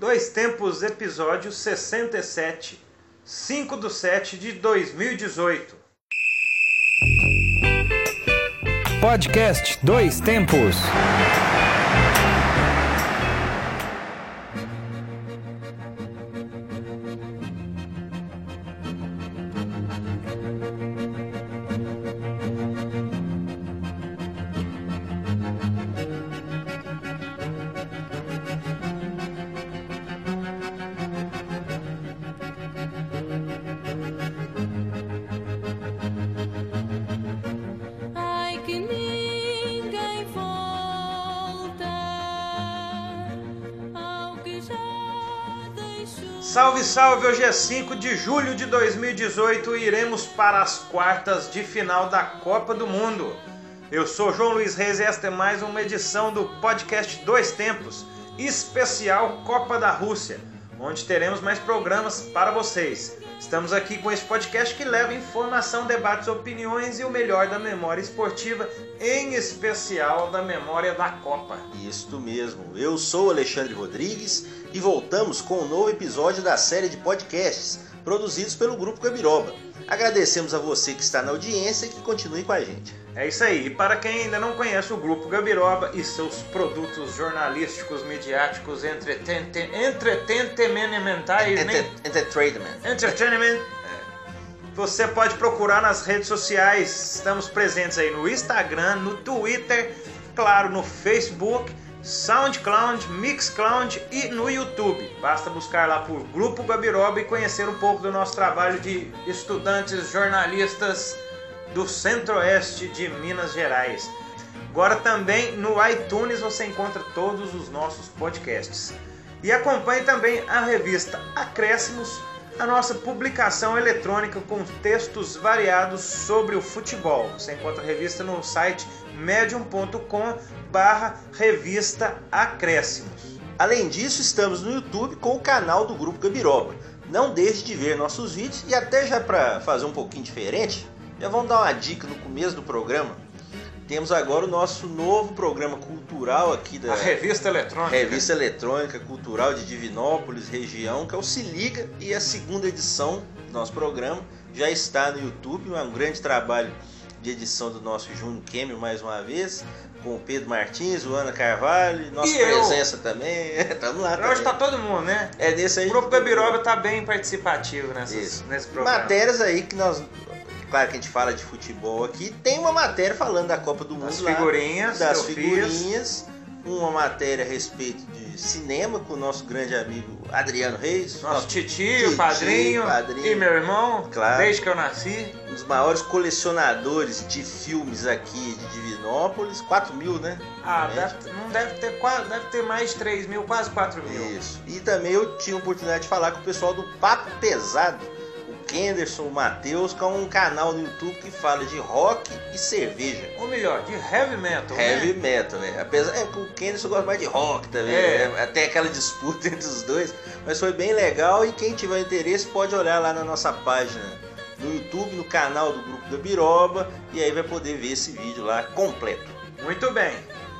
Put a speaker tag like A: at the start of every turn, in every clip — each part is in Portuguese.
A: Dois Tempos, episódio 67, 5 do 7 de 2018.
B: Podcast Dois Tempos.
A: Salve! Hoje é 5 de julho de 2018 e iremos para as quartas de final da Copa do Mundo. Eu sou João Luiz Reis e esta é mais uma edição do podcast Dois Tempos, especial Copa da Rússia, onde teremos mais programas para vocês. Estamos aqui com esse podcast que leva informação, debates, opiniões e o melhor da memória esportiva, em especial da memória da Copa.
C: Isto mesmo, eu sou Alexandre Rodrigues e voltamos com um novo episódio da série de podcasts produzidos pelo Grupo Gabiroba. Agradecemos a você que está na audiência e que continue com a gente.
A: É isso aí. E para quem ainda não conhece o Grupo Gabiroba e seus produtos jornalísticos, midiáticos, entretenimentais?
C: Enter- Entertainment.
A: Entertainment. Você pode procurar nas redes sociais. Estamos presentes aí no Instagram, no Twitter, claro, no Facebook, SoundCloud, Mixcloud e no YouTube. Basta buscar lá por Grupo Gabiroba e conhecer um pouco do nosso trabalho de estudantes jornalistas do Centro-Oeste de Minas Gerais. Agora também no iTunes você encontra todos os nossos podcasts. E acompanhe também a revista Acréscimos, a nossa publicação eletrônica com textos variados sobre o futebol. Você encontra a revista no site medium.com barra revista Acréscimos.
C: Além disso, estamos no YouTube com o canal do Grupo Gabiroba. Não deixe de ver nossos vídeos e até já para fazer um pouquinho diferente, já vamos dar uma dica no começo do programa. Temos agora o nosso novo programa cultural aqui da
A: A revista eletrônica.
C: Revista Eletrônica Cultural de Divinópolis, região, que é o Se Liga, e a segunda edição do nosso programa já está no YouTube. É um grande trabalho de edição do nosso Júnior Kemmer, mais uma vez, com o Pedro Martins, o Ana Carvalho, nossa
A: E eu.
C: presença também. Estamos lá
A: Hoje tá
C: também.
A: todo mundo, né?
C: É nesse aí.
A: O Grupo Gabiroba tá bem participativo nessas, nesse programa.
C: Matérias aí que nós. Claro que a gente fala de futebol aqui. Tem uma matéria falando da Copa do Mundo
A: Das
C: lá,
A: figurinhas
C: das
A: que eu
C: figurinhas. Uma matéria a respeito de cinema com o nosso grande amigo Adriano Reis.
A: Nosso titio,
C: titio,
A: padrinho,
C: padrinho.
A: e meu irmão,
C: Claro.
A: desde que eu nasci.
C: um dos maiores colecionadores de filmes aqui de Divinópolis. 4 mil, né?
A: Ah, deve, não deve ter quase, deve ter mais de 3 mil, quase 4 mil.
C: Isso. E também eu tive a oportunidade de falar com o pessoal do Papo Pesado. Kenderson, Matheus, que é um canal no YouTube que fala de rock e cerveja.
A: Ou melhor, de heavy metal.
C: Heavy
A: né?
C: metal, né? Apesar é que o Kenderson gosta mais de rock também,
A: É.
C: né? Até aquela disputa entre os dois. Mas foi bem legal e quem tiver interesse pode olhar lá na nossa página no YouTube, no canal do Grupo da Biroba, e aí vai poder ver esse vídeo lá completo.
A: Muito bem.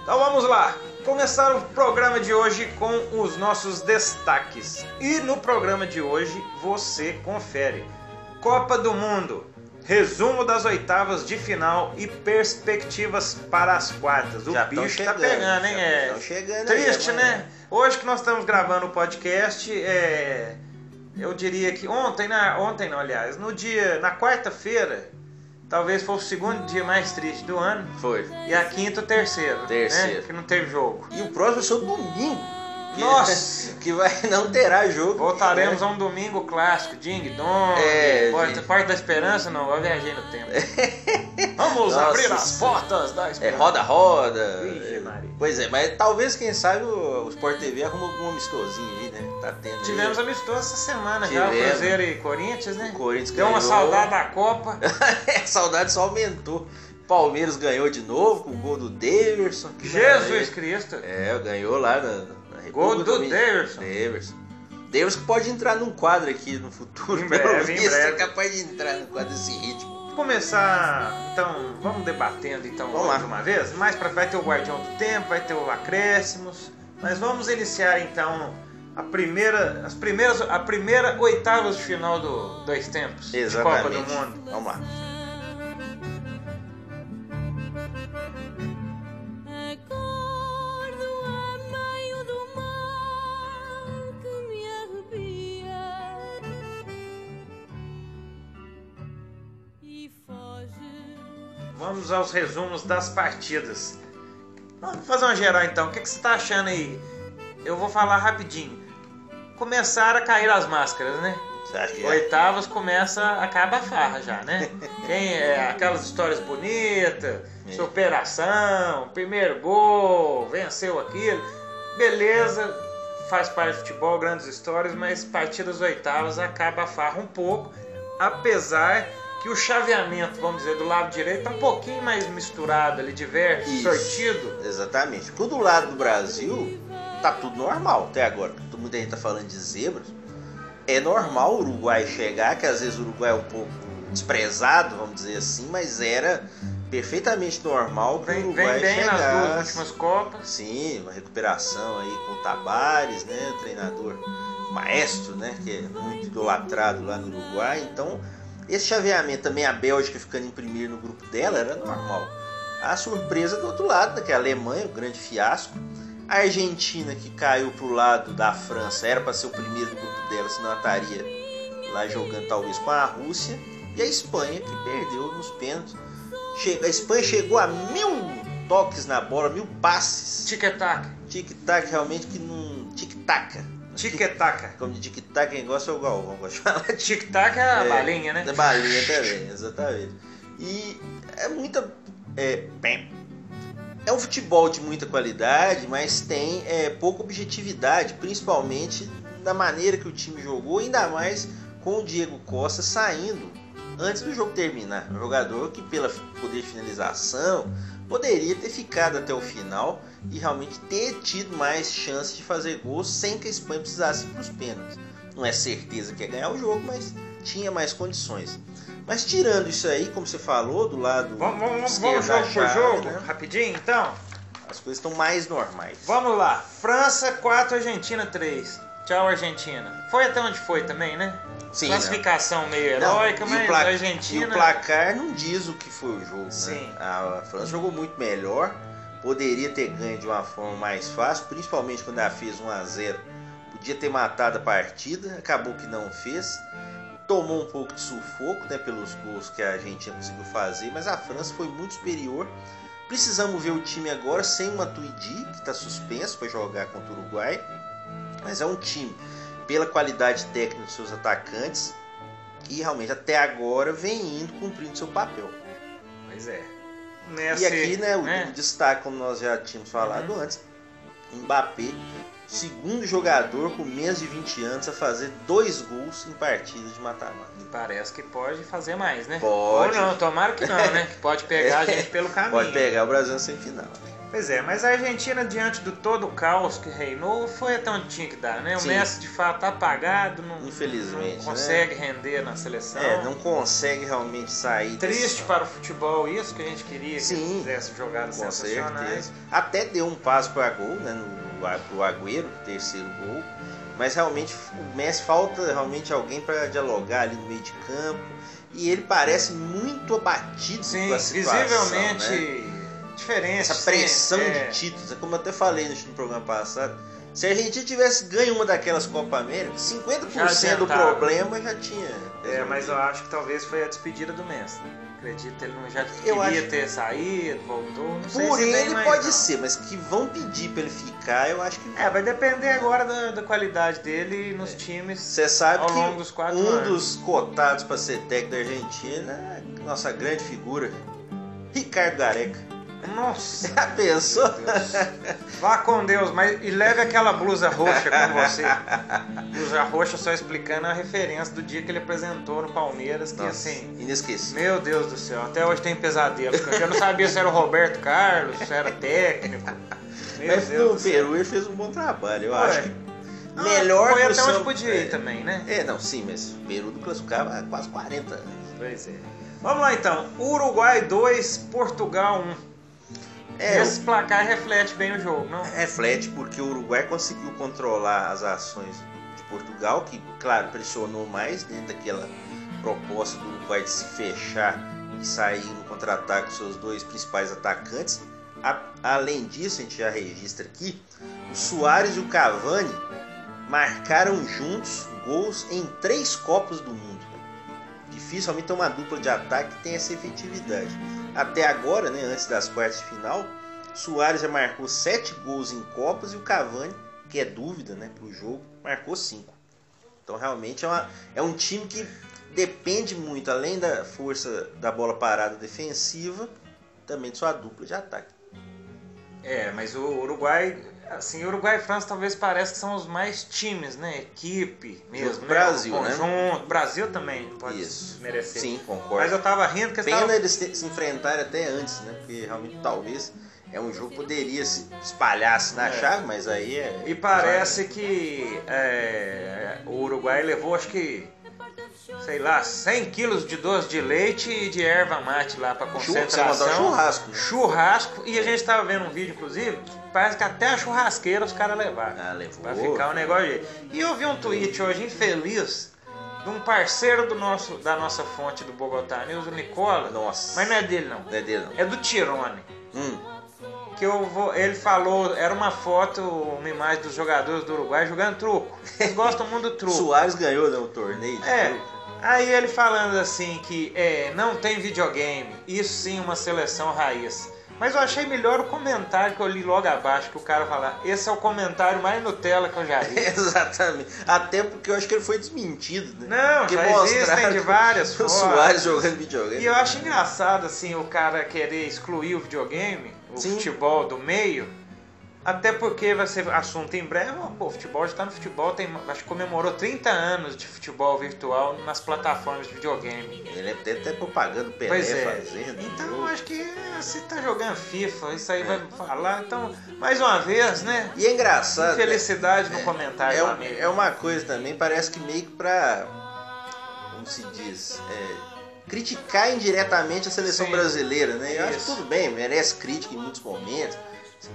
A: Então vamos lá. Começar o programa de hoje com os nossos destaques. E no programa de hoje você confere Copa do Mundo, resumo das oitavas de final e perspectivas para as quartas. O
C: Já
A: bicho tá
C: chegando,
A: pegando, hein? É
C: chegando
A: triste,
C: aí,
A: né? Hoje que nós estamos gravando o podcast, é, eu diria que ontem, na, ontem não, aliás, no dia, na quarta-feira, talvez fosse o segundo dia mais triste do ano.
C: Foi.
A: E a quinta, o terceiro.
C: Terceiro.
A: Né? Que não teve jogo.
C: E o próximo ser o domingo. Que,
A: Nossa!
C: Que vai, não terá jogo.
A: Voltaremos a um domingo clássico. Ding Dong.
C: É,
A: Porta. Porta da Esperança, não. Eu viajei no tempo. Vamos
C: Nossa
A: abrir as portas da
C: É
A: Esperança.
C: roda-roda.
A: Vixe, Maria.
C: Pois é, mas talvez, quem sabe, o, Sport TV arruma algum amistosinho aí, né? Tá tendo aí.
A: Tivemos amistoso essa semana já, o
C: Tivemos.
A: Cruzeiro e Corinthians, né?
C: O Corinthians
A: Deu uma
C: ganhou.
A: saudade da Copa.
C: a saudade só aumentou. Palmeiras ganhou de novo com o gol do Daverson. que
A: Jesus
C: maravilha.
A: Cristo.
C: É, ganhou lá na,
A: Gol do
C: Dominicana.
A: Daverson.
C: Daverson. Daverson que pode entrar num quadro aqui no futuro.
A: Em
C: pelo
A: breve, em
C: visto,
A: breve.
C: É capaz de entrar no quadro desse ritmo.
A: começar, então, vamos debatendo então
C: Vamos
A: mais
C: lá.
A: uma vez. Mais para vai ter o Guardião do Tempo, vai ter o Acréscimos, mas vamos iniciar então a primeira, as primeiras, a primeira oitavas de final do dois tempos de Copa do
C: Exatamente.
A: Mundo.
C: Vamos lá.
A: Vamos aos resumos das partidas. Vamos fazer uma geral então. O que, que você tá achando aí? Eu vou falar rapidinho. Começaram a cair as máscaras, né?
C: É?
A: Oitavas começa, acaba a farra já, né? Quem é aquelas histórias bonitas,
C: É.
A: superação, primeiro gol, venceu aquilo. Beleza, faz parte do futebol, grandes histórias, mas partidas oitavas acaba a farra um pouco, apesar que o chaveamento, vamos dizer, do lado direito tá um pouquinho mais misturado ali, diverso,
C: Isso.
A: sortido.
C: Exatamente. Porque do lado do Brasil, tá tudo normal até agora. Todo mundo aí tá falando de zebras. É normal o Uruguai chegar, que às vezes o Uruguai é um pouco desprezado, vamos dizer assim, mas era perfeitamente normal que o Uruguai
A: vem bem nas duas
C: chegasse.
A: últimas Copas.
C: Sim, uma recuperação aí com o Tabares, né? Treinador maestro, né? Que é muito idolatrado lá no Uruguai. Então, esse chaveamento também, a Bélgica ficando em primeiro no grupo dela, era normal. A surpresa do outro lado, né, que é a Alemanha, o grande fiasco. A Argentina, que caiu pro lado da França, era para ser o primeiro do grupo dela, senão ela estaria lá jogando talvez com a Rússia. E a Espanha, que perdeu nos pênaltis. A Espanha chegou a mil toques na bola, mil passes.
A: Tic-tac.
C: Tic-tac realmente que não. Tic-taca.
A: Tic-tac.
C: Como de tic-tac quem gosta é o Galvão, gosta de falar.
A: Tic-tac é a
C: É,
A: balinha, né?
C: Da balinha também, exatamente. E é muita. É, é um futebol de muita qualidade, mas tem é, pouca objetividade, principalmente da maneira que o time jogou, ainda mais com o Diego Costa saindo antes do jogo terminar. Um jogador que, pelo poder de finalização, poderia ter ficado até o final e realmente ter tido mais chance de fazer gols sem que a Espanha precisasse para os pênaltis. Não é certeza que ia ganhar o jogo, mas tinha mais condições. Mas tirando isso aí, como você falou, do lado
A: Vamos, vamos, vamos jogo por
C: chave,
A: jogo,
C: né,
A: rapidinho então.
C: as coisas estão mais normais.
A: Vamos lá. França 4, Argentina 3. Tchau, Argentina. Foi até onde foi também, né?
C: Sim,
A: Classificação meio
C: Não,
A: heróica,
C: e o
A: mas
C: pla-
A: a
C: E
A: Argentina.
C: o placar não diz o que foi o jogo,
A: Sim.
C: né? A França jogou muito melhor, poderia ter ganho de uma forma mais fácil, principalmente quando ela fez 1 a 0 Podia ter matado a partida, acabou que não fez. Tomou um pouco de sufoco, né, pelos gols que a Argentina conseguiu fazer, mas a França foi muito superior. Precisamos ver o time agora sem o Matuidi, que está suspenso para jogar contra o Uruguai. Mas é um time, pela qualidade técnica dos seus atacantes, que realmente até agora vem indo cumprindo seu papel.
A: Pois é.
C: E aqui, né, o, o destaque, como nós já tínhamos falado
A: Uhum.
C: antes, Mbappé, segundo jogador com menos de 20 anos a fazer dois gols em partidas de mata-mata.
A: Parece que pode fazer mais, né?
C: Pode.
A: Ou não, tomara que não, né? Que pode pegar a gente pelo caminho.
C: Pode pegar o Brasil na semifinal.
A: Pois é, mas a Argentina, diante do todo o caos que reinou, foi até onde tinha que dar, né? O
C: Sim.
A: Messi, de fato, tá apagado, não,
C: Infelizmente,
A: não consegue render na seleção.
C: É, não consegue realmente sair
A: Triste
C: desse-
A: para o futebol isso, que a gente queria que
C: Sim.
A: fizesse jogadas
C: Com
A: sensacionais.
C: certeza. Até deu um passo para gol, né, no pro Agüero, terceiro gol. Mas realmente o Messi falta realmente alguém para dialogar ali no meio de campo. E ele parece muito abatido
A: Sim,
C: com a situação,
A: visivelmente
C: né?
A: diferente.
C: Essa
A: sim,
C: pressão
A: é.
C: de títulos, é como eu até falei no programa passado. Se a Argentina tivesse ganho uma daquelas Copa América, 50% do problema já tinha.
A: É, mas eu acho que talvez foi a despedida do Messi. Acredito, ele não já
C: Eu
A: queria
C: acho-
A: ter saído, voltou. Não sei
C: Por
A: se vem
C: ele
A: mais,
C: pode
A: não.
C: ser, mas que vão pedir para ele ficar, eu acho que
A: É, vai depender agora da, da qualidade dele nos times.
C: Você sabe que
A: longo dos
C: um
A: anos.
C: dos cotados para ser técnico da Argentina é a nossa grande figura, Ricardo Gareca.
A: Nossa,
C: Já pensou?
A: Vá com Deus, mas e leve aquela blusa roxa com você. Blusa roxa só explicando a referência do dia que ele apresentou no Palmeiras, que
C: Nossa,
A: assim,
C: inesquecível.
A: meu Deus do céu, até hoje tem pesadelos. porque Eu não sabia se era o Roberto Carlos, se era técnico. Meu
C: Mas
A: Deus
C: no. Peru ele fez um bom trabalho, eu
A: Ué.
C: acho que
A: Ah,
C: melhor
A: Foi até
C: seu-
A: onde podia ir
C: é.
A: também, né?
C: É, não, sim, mas o Peru não classificava há quase 40 anos.
A: Pois é. Vamos lá então. Uruguai 2, Portugal 1.
C: É,
A: Esse placar reflete bem o jogo, não?
C: reflete porque o Uruguai conseguiu controlar as ações de Portugal, que, claro, pressionou mais dentro daquela proposta do Uruguai de se fechar e sair no contra-ataque com seus dois principais atacantes. A- além disso, a gente já registra aqui, o Soares e o Cavani marcaram juntos gols em três Copas do Mundo. Dificilmente tem uma dupla de ataque que tem essa efetividade. Até agora, né, antes das quartas de final, Soares já marcou 7 gols em Copas e o Cavani, que é dúvida né, para o jogo, marcou 5. Então realmente é, uma- é um time que depende muito, além da força da bola parada defensiva, também de sua dupla de ataque.
A: É, mas o Uruguai, assim, Uruguai e França talvez pareça que são os mais times, né? Equipe mesmo,
C: Junto
A: né?
C: Brasil,
A: o
C: né?
A: conjunto. Brasil também pode
C: Isso.
A: merecer.
C: Sim, concordo.
A: Mas eu tava rindo que
C: Pena
A: tava...
C: eles se enfrentarem até antes, né? Porque realmente talvez é um jogo que poderia se espalhar-se na
A: É.
C: chave, mas aí é.
A: E parece que é, o Uruguai levou, acho que, sei lá, 100 quilos de doce de leite e de erva mate lá
C: mandou
A: concentração.
C: churrasco.
A: Churrasco. E a gente tava vendo um vídeo, inclusive, parece que até a churrasqueira os caras levaram.
C: Ah, levou.
A: Pra ficar um negócio de... E eu vi um tweet hoje infeliz de um parceiro do nosso, da nossa fonte do Bogotá News, o Nicola.
C: Nossa.
A: Mas não é dele não.
C: Não é dele, não.
A: É do Tirone.
C: Hum,
A: Que eu vou, ele falou, era uma foto, uma imagem dos jogadores do Uruguai jogando truco. Eles gostam muito do truco.
C: Soares ganhou né, o torneio. de
A: É.
C: truco.
A: Aí ele falando assim que é, não tem videogame, isso sim uma seleção raiz. Mas eu achei melhor o comentário que eu li logo abaixo, que o cara fala, esse é o comentário mais Nutella que eu já vi.
C: Exatamente. Até porque eu acho que ele foi desmentido, né?
A: Não,
C: Porque
A: já existem de várias
C: O
A: formas.
C: Soares jogando videogame.
A: E eu acho engraçado assim o cara querer excluir o videogame, o
C: Sim.
A: futebol do meio. Até porque vai ser assunto em breve. Pô, o futebol já tá no futebol, tem, acho que comemorou 30 anos de futebol virtual nas plataformas de videogame.
C: Ele é até, até propaganda o Pelé
A: Pois é.
C: fazendo.
A: Então acho que você tá jogando FIFA, isso aí vai falar. Então, mais uma vez, né?
C: E é engraçado.
A: Felicidade no
C: é,
A: comentário
C: é, um- é uma coisa também, parece que meio que pra. Como se diz? É, criticar indiretamente a seleção
A: Sim.
C: brasileira, né? Eu acho que tudo bem, merece crítica em muitos momentos,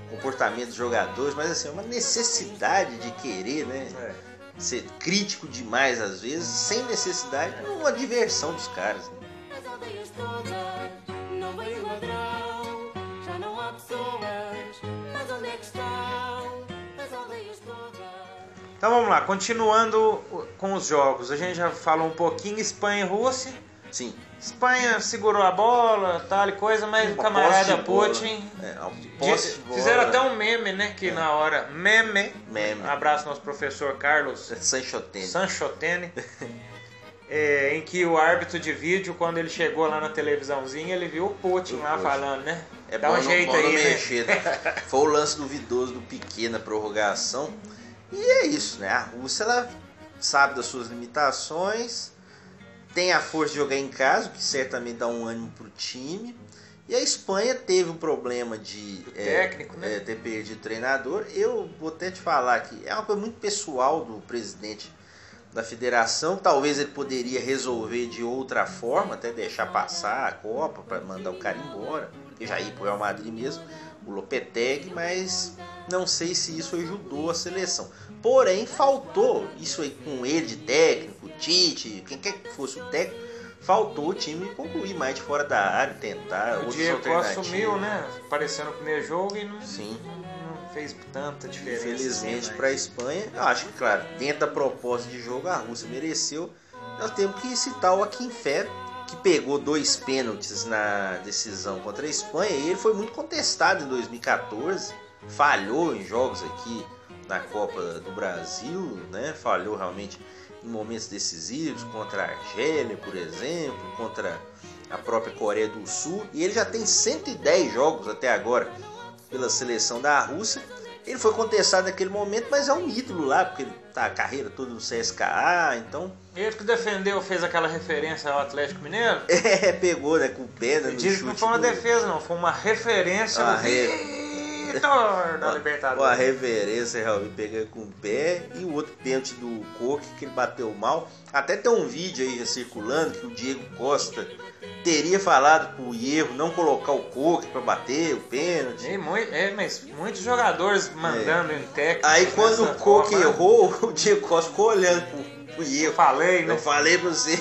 C: comportamento dos jogadores, mas assim, é uma necessidade de querer, né?
A: É.
C: Ser crítico demais às vezes, sem necessidade, é uma diversão dos caras. né?
D: É.
A: Então vamos lá, continuando com os jogos. A gente já falou um pouquinho Espanha e Rússia.
C: Sim.
A: Espanha segurou a bola, tal e coisa, mas o camarada. Putin.
C: É,
A: fizeram até um meme, né? Que na hora. Meme.
C: Meme.
A: Um abraço nosso professor Carlos
C: Sanchotene.
A: Sanchotene. é, em que o árbitro de vídeo, quando ele chegou lá na televisãozinha, ele viu o Putin lá falando, né?
C: É
A: Dá
C: bom
A: um
C: não-
A: jeito
C: bom
A: aí, né?
C: mexer, né? Foi o lance duvidoso do Piquet na prorrogação. E é isso, né? A Rússia ela sabe das suas limitações, tem a força de jogar em casa, o que certamente dá um ânimo pro time. E a Espanha teve um problema de é,
A: técnico, né?
C: é, ter perdido o treinador. Eu vou até te falar que é uma coisa muito pessoal do presidente da federação. Talvez ele poderia resolver de outra forma, até deixar passar a Copa para mandar o cara embora, e já ir pro Real Madrid mesmo, o Lopetegui, mas não sei se isso ajudou a seleção. Porém, faltou isso aí com ele de técnico, Tite, quem quer que fosse o técnico, faltou o time concluir mais de fora da área, tentar
A: O Diego assumiu, né? Apareceu no primeiro jogo e não,
C: Sim.
A: não fez tanta diferença.
C: Infelizmente
A: assim,
C: para a Espanha, eu acho que, claro, dentro da proposta de jogo, a Rússia mereceu. Nós temos que citar o Akin Fé, que pegou dois pênaltis na decisão contra a Espanha. E ele foi muito contestado em 2014, falhou em jogos aqui na Copa do Brasil, né? falhou realmente em momentos decisivos contra a Argélia, por exemplo, contra a própria Coreia do Sul. E ele já tem 110 jogos até agora pela seleção da Rússia. Ele foi contestado naquele momento, mas é um ídolo lá, porque ele tá a carreira toda no CSKA, então
A: Ele que defendeu, fez aquela referência ao Atlético Mineiro.
C: é, pegou né, com o pé né, no
A: Diz que
C: chute
A: não foi uma
C: do-
A: defesa, não, foi uma referência
C: Ah,
A: no
C: re-
A: vídeo. Vitor da
C: Uma
A: Libertadores.
C: reverência realmente pegando com o pé. E o outro pênalti do Coque que ele bateu mal. Até tem um vídeo aí circulando que o Diego Costa teria falado pro Hierro não colocar o Coque pra bater o pênalti.
A: E mui- é, mas muitos jogadores mandando em técnico.
C: Aí quando o Coque
A: forma,
C: errou, o Diego Costa ficou olhando pro, pro
A: Eu
C: Hierro.
A: falei, né?
C: Eu falei pra você,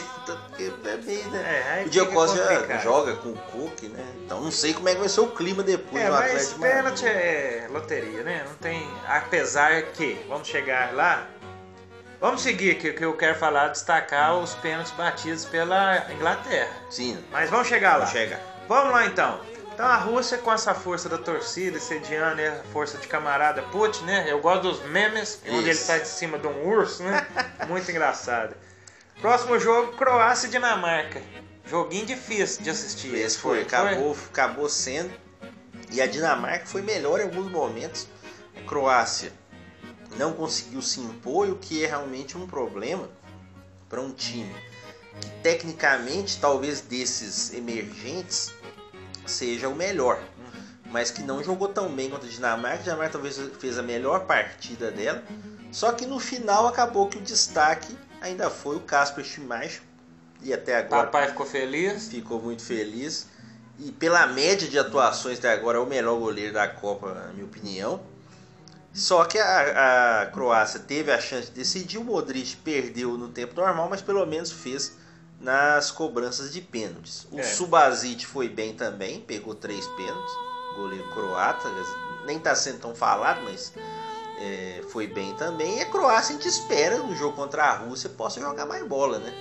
C: né?
A: É,
C: o Diego Costa
A: complicado.
C: joga com o Coque, né? Então não sei como é que vai ser o clima depois
A: É,
C: do
A: mas
C: Atlético
A: pênalti
C: Madrid.
A: é loteria, né? Não tem. Apesar que, vamos chegar lá. Vamos seguir, que, que eu quero falar, destacar os pênaltis batidos pela Inglaterra.
C: Sim,
A: Mas vamos chegar lá.
C: chega.
A: Vamos lá então. Então a Rússia com essa força da torcida, sediando né, a força de camarada Putin, né? Eu gosto dos memes, onde ele
C: Isso.
A: tá de cima de um urso, né? Muito engraçado. Próximo jogo, Croácia e Dinamarca. Joguinho difícil de assistir.
C: Esse foi, acabou, acabou sendo. E a Dinamarca foi melhor em alguns momentos. A Croácia não conseguiu se impor, o que é realmente um problema para um time que tecnicamente, talvez desses emergentes, seja o melhor. Mas que não jogou tão bem contra a Dinamarca. A Dinamarca talvez fez a melhor partida dela. Só que no final acabou que o destaque ainda foi o Kasper Schmeichel. E até agora
A: Papai ficou feliz.
C: ficou muito feliz. E pela média de atuações até agora é o melhor goleiro da Copa, na minha opinião. Só que a, a Croácia teve a chance de decidir, o Modric perdeu no tempo normal, mas pelo menos fez nas cobranças de pênaltis. O
A: É.
C: Subasic foi bem também, pegou três pênaltis, goleiro croata, nem está sendo tão falado, mas é, foi bem também. E a Croácia a gente espera no jogo contra a Rússia possa jogar mais bola, né?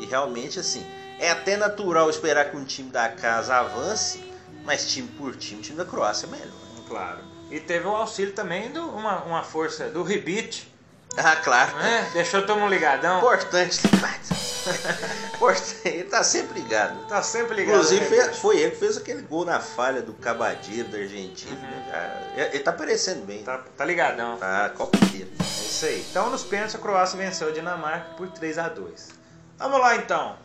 C: E realmente assim, é até natural esperar que um time da casa avance, mas time por time, o time da Croácia é melhor.
A: Claro. E teve o auxílio também de uma, uma força do Ribit,
C: Ah, claro.
A: né? Deixou todo mundo ligadão.
C: Importante demais. Importante. Ele tá sempre ligado.
A: Tá sempre ligado.
C: Inclusive
A: né,
C: foi, foi ele que fez aquele gol na falha do Cabadeiro da Argentina.
A: Uhum.
C: né? Já- Ele tá parecendo bem.
A: Tá, tá ligadão.
C: Tá, Copa inteira.
A: É isso aí. Então nos pênaltis a Croácia venceu a Dinamarca por 3 a 2 Vamos lá então.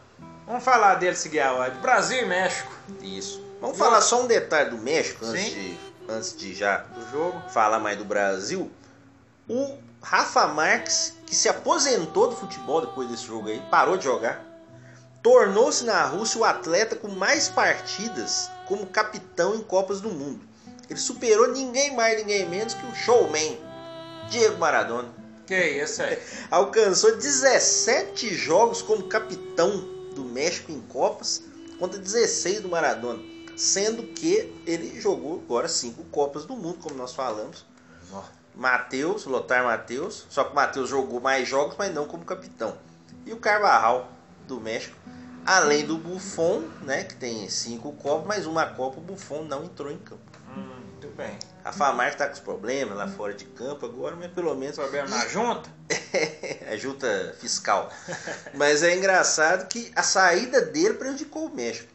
A: Vamos falar dele seguir a ordem. Brasil e México
C: Isso. Vamos falar só um detalhe do México antes,
A: Sim.
C: de, antes de já
A: do jogo.
C: falar mais do Brasil. O Rafa Marques, que se aposentou do futebol depois desse jogo aí, parou de jogar, tornou-se na Rússia o atleta com mais partidas como capitão em Copas do Mundo. Ele superou ninguém mais, ninguém menos que o showman Diego Maradona.
A: Que isso aí.
C: Alcançou 17 jogos como capitão do México em Copas contra 16 do Maradona. Sendo que ele jogou agora cinco Copas do Mundo, como nós falamos. Matheus, Lothar Matheus. Só que o Matheus jogou mais jogos, mas não como capitão. E o Carvajal, do México. Além do Buffon, né, que tem cinco Copas, mas uma Copa o Buffon não entrou em campo.
A: Hum, muito bem.
C: A Famar tá com os problemas lá fora de campo agora, mas pelo menos
A: Problema na junta?
C: a junta fiscal. Mas é engraçado que a saída dele prejudicou o México.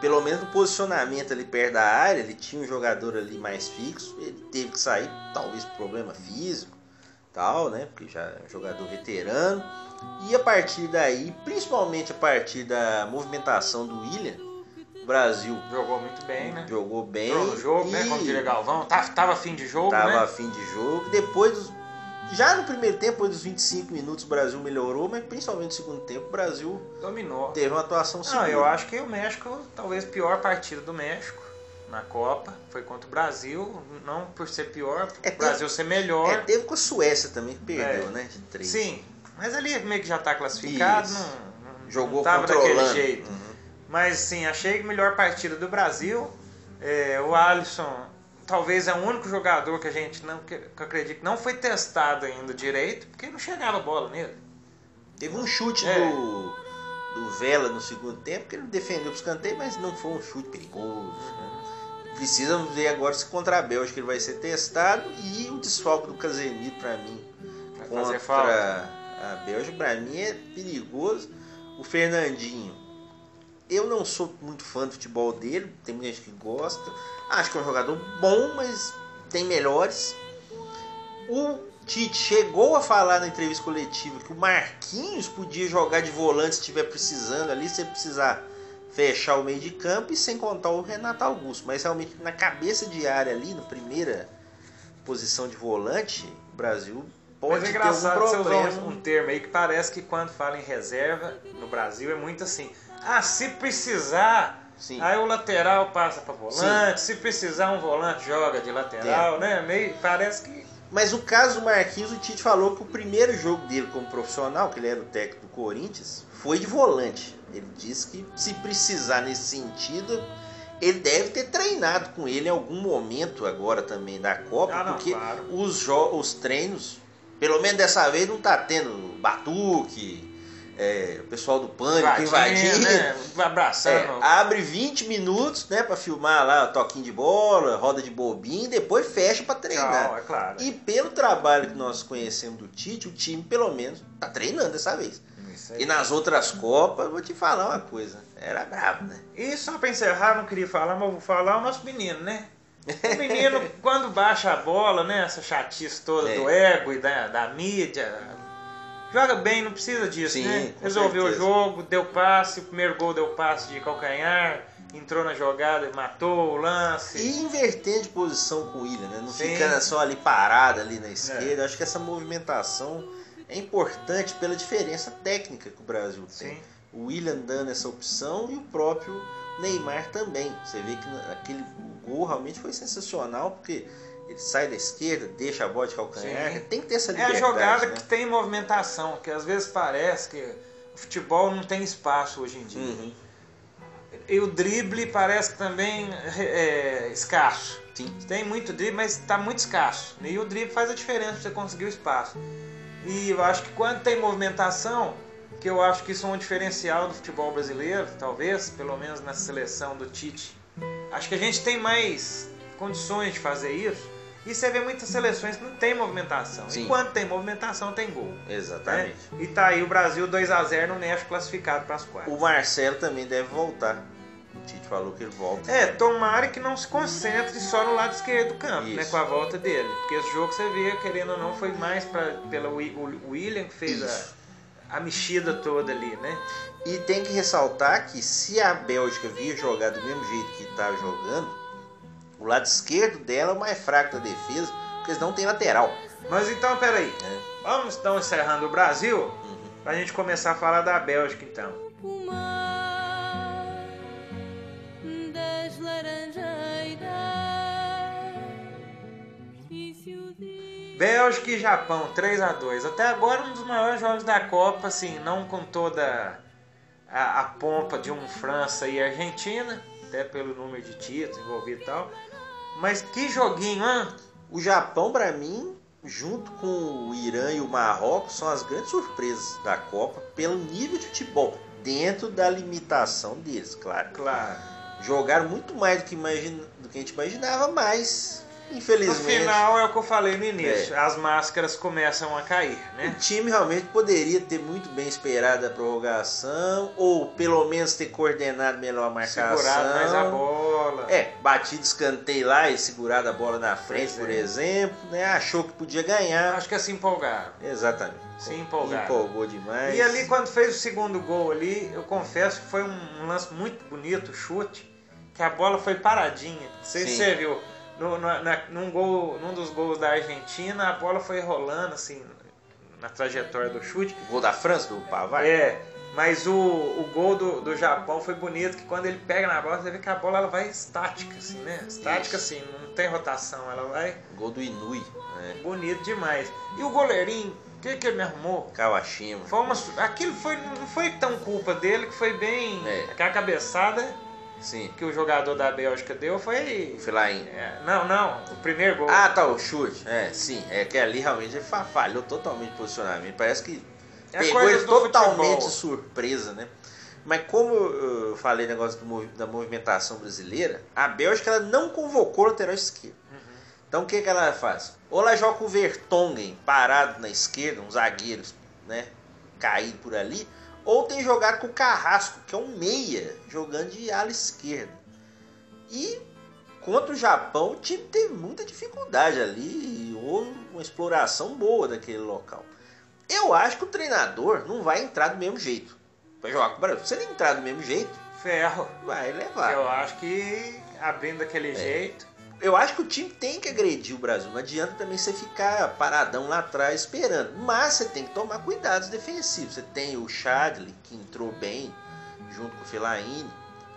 C: Pelo menos no posicionamento ali perto da área, ele tinha um jogador ali mais fixo, ele teve que sair, talvez por problema físico, tal, né? Porque já é um jogador veterano. E a partir daí, principalmente a partir da movimentação do William, o Brasil
A: Jogou muito bem, né?
C: jogou bem.
A: No jogo, né?
C: e-
A: Como diria Galvão. Tava, tava fim de jogo,
C: Tava
A: né?
C: a fim de jogo. Depois dos, já no primeiro tempo, depois dos 25 minutos, o Brasil melhorou, mas principalmente no segundo tempo, o Brasil
A: Dominou.
C: teve uma atuação segura.
A: Não, eu acho que o México, talvez pior partida do México na Copa, foi contra o Brasil, não por ser pior, por
C: É,
A: o Brasil ser
C: É,
A: melhor.
C: teve com a Suécia também, que perdeu,
A: É.
C: né? De três.
A: Sim, mas ali meio que já tá classificado,
C: Isso.
A: não, não,
C: Jogou
A: não tava daquele jeito.
C: Uhum.
A: Mas sim, achei a melhor partida do Brasil. É, o Alisson talvez é o único jogador que a gente não que, que acredito que não foi testado ainda direito, porque não chegava a bola nele.
C: Teve um chute
A: É.
C: do, do Vela no segundo tempo, que ele defendeu pro escanteio, mas não foi um chute perigoso. né? Precisa ver agora se contra a Bélgica ele vai ser testado e o desfalque do Casemiro para mim
A: Vai
C: contra
A: falta.
C: a Bélgica para mim é perigoso. O Fernandinho, eu não sou muito fã do futebol dele, tem muita gente que gosta. Acho que é um jogador bom, mas tem melhores. O Tite chegou a falar na entrevista coletiva que o Marquinhos podia jogar de volante se estiver precisando ali, se precisar fechar o meio de campo e sem contar o Renato Augusto. Mas realmente na cabeça de área ali, na primeira posição de volante, o Brasil pode
A: Mas é
C: ter algum
A: engraçado você usar
C: problema.
A: um termo aí que parece que quando fala em reserva no Brasil é muito assim. Ah, se precisar,
C: Sim.
A: aí o lateral passa para volante, se precisar um volante joga de lateral, né? Meio, parece que
C: Mas o caso do Marquinhos, o Tite falou que o primeiro jogo dele como profissional, que ele era o técnico do Corinthians, foi de volante. Ele disse que se precisar nesse sentido, ele deve ter treinado com ele em algum momento agora também da Copa,
A: Ah, não,
C: porque
A: claro.
C: os, os treinos, pelo menos dessa vez, não tá tendo batuque, é, o pessoal do pânico
A: invadindo, né? abraçando.
C: É, abre 20 minutos, né, para filmar lá o toquinho de bola, roda de bobinho, e depois fecha para treinar.
A: Tchau, é claro.
C: E pelo trabalho que nós conhecemos do Tite, o time pelo menos tá treinando dessa vez. E nas outras Copas, vou te falar uma coisa, era brabo, né?
A: E só pra encerrar, não queria falar, mas vou falar o nosso menino, né? O menino, quando baixa a bola, né? Essa chatice toda
C: É.
A: do ego e da, da mídia. Joga bem, não precisa disso,
C: Sim,
A: né? Resolveu
C: certeza.
A: o jogo, deu passe, o primeiro gol deu passe de calcanhar, entrou na jogada, matou o lance.
C: E invertendo de posição com o William, né? Não
A: Sim. É.
C: ficando só ali parado ali na esquerda. Acho que essa movimentação é importante pela diferença técnica que o Brasil tem.
A: Sim.
C: o William dando essa opção e o próprio Neymar também. Você vê que aquele gol realmente foi sensacional, porque ele sai da esquerda, deixa a bola de calcanhar,
A: Sim.
C: tem que ter essa
A: É a
C: liberdade.
A: jogada
C: né?
A: que tem movimentação, que às vezes parece que o futebol não tem espaço hoje em dia.
C: Uhum.
A: E o drible parece também é escasso.
C: Sim.
A: Tem muito drible, mas está muito escasso. E o drible faz a diferença para você conseguir o espaço. E eu acho que quando tem movimentação, que eu acho que isso é um diferencial do futebol brasileiro, talvez, pelo menos na seleção do Tite. Acho que a gente tem mais condições de fazer isso. E você vê muitas seleções que não tem movimentação.
C: Sim.
A: E quando tem movimentação, tem gol. né?
C: Exatamente.
A: E tá aí o Brasil 2 a 0 no México classificado para as quartas.
C: O Marcelo também deve voltar. O Tite falou que ele volta.
A: É, tomara que não se concentre só no lado esquerdo do campo, né?
C: Isso.
A: Com a volta dele. Porque esse jogo você vê, querendo ou não, foi mais pra, pela o William que fez
C: Isso.
A: a, a mexida toda ali, né?
C: E tem que ressaltar que se a Bélgica vir jogar do mesmo jeito que está jogando, o lado esquerdo dela é o mais fraco da defesa, porque eles não têm lateral.
A: Mas então, peraí.
C: É.
A: Vamos então encerrando o Brasil,
C: Uhum.
A: pra gente começar a falar da Bélgica então.
D: O mar das
A: Bélgica e Japão, 3 a 2 Até agora um dos maiores jogos da Copa, assim, não com toda a, a pompa de um França e Argentina, até pelo número de títulos envolvido e tal. Mas que joguinho, hein?
C: O Japão, para mim, junto com o Irã e o Marrocos, são as grandes surpresas da Copa pelo nível de futebol, dentro da limitação deles, claro.
A: Claro.
C: Jogaram muito mais do que, imagina, do que a gente imaginava, mas
A: No
C: infelizmente
A: final é o que eu falei no início,
C: É.
A: as máscaras começam a cair, né?
C: o time realmente poderia ter muito bem esperado a prorrogação, ou pelo menos ter coordenado melhor a marcação.
A: Segurado mais a bola.
C: É, batido escanteio lá e segurado a bola na frente,
A: Pois
C: por
A: é.
C: exemplo, né? Achou que podia ganhar.
A: Acho que se empolgaram.
C: Exatamente.
A: Se empolgaram.
C: Empolgou demais.
A: E ali quando fez o segundo gol ali, eu confesso que foi um, lance muito bonito, chute, que a bola foi paradinha. Não sei se
C: Sim.
A: você viu. No, na- na- num, gol, num dos gols da Argentina, a bola foi rolando assim na trajetória do chute.
C: O gol da França, do Pavar?
A: É, mas o, o gol do, do Japão foi bonito, que quando ele pega na bola, você vê que a bola ela vai estática, assim, né? Estática
C: Isso.
A: assim, não tem rotação, ela vai
C: gol do Inui, né?
A: bonito demais. E o goleirinho, o que, que ele me arrumou?
C: Kawashima.
A: Foi uma, aquilo foi, não foi tão culpa dele, que foi bem.
C: É.
A: Aquela cabeçada
C: Sim.
A: que o jogador da Bélgica deu foi.
C: Foi lá em.
A: é, não, não, o primeiro gol.
C: Ah, tá, o chute. É, sim. É que ali realmente ele fa- falhou totalmente o posicionamento. Parece que
A: É
C: pegou ele totalmente de surpresa, né? Mas como eu falei negócio do da movimentação brasileira, a Bélgica ela não convocou o lateral esquerdo.
A: Uhum.
C: Então o que, que ela faz? Ou ela joga o Vertonghen parado na esquerda, um zagueiro né, caído por ali, ou tem jogado com o Carrasco, que é um meia, jogando de ala esquerda. E contra o Japão, o time teve muita dificuldade ali, houve uma exploração boa daquele local. Eu acho que o treinador não vai entrar do mesmo jeito. Vai jogar com o Brasil. Se ele entrar do mesmo jeito,
A: ferro.
C: vai levar.
A: Eu acho que abrindo daquele jeito.
C: Eu acho que o time tem que agredir o Brasil. Não adianta também você ficar paradão lá atrás esperando. Mas você tem que tomar cuidados defensivos. Você tem o Chadley, que entrou bem, junto com o Fellaini.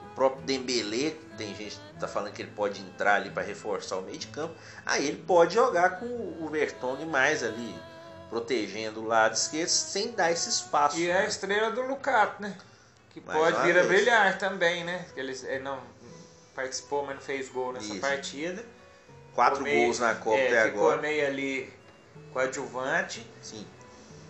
C: O próprio Dembélé, que tem gente que tá falando que ele pode entrar ali para reforçar o meio de campo. Aí ele pode jogar com o Vertonghen mais ali, protegendo o lado esquerdo, sem dar esse espaço.
A: E é a estrela do Lukaku, né? Que
C: Mais
A: pode vir a brilhar também, né? Ele, ele não participou, mas não fez gol nessa
C: Isso.
A: partida.
C: Quatro
A: Ficou meio-
C: gols na Copa
A: é,
C: até
A: ficou
C: agora.
A: meio ali coadjuvante.
C: Sim,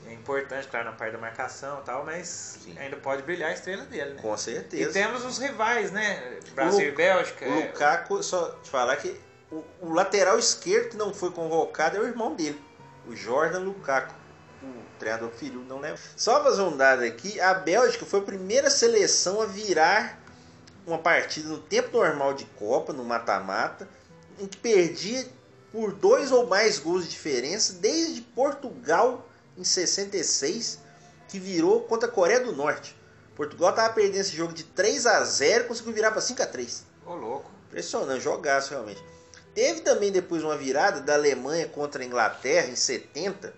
A: É importante, claro, na parte da marcação e tal, mas
C: Sim.
A: ainda pode brilhar a estrela dele, né?
C: com
A: E
C: certeza.
A: temos os rivais, né? Brasil e Bélgica.
C: O
A: é,
C: Lukaku, só te falar que o, o lateral esquerdo que não foi convocado é o irmão dele, o Jordan Lukaku. O treinador filho não leva. Só fazer um dado aqui, a Bélgica foi a primeira seleção a virar uma partida no tempo normal de Copa, no mata-mata, em que perdia por dois ou mais gols de diferença desde Portugal em 66, que virou contra a Coreia do Norte. Portugal estava perdendo esse jogo de 3 a 0 conseguiu virar para 5 a 3
A: Ô, louco.
C: Impressionante, jogaço realmente. Teve também depois uma virada da Alemanha contra a Inglaterra em 70,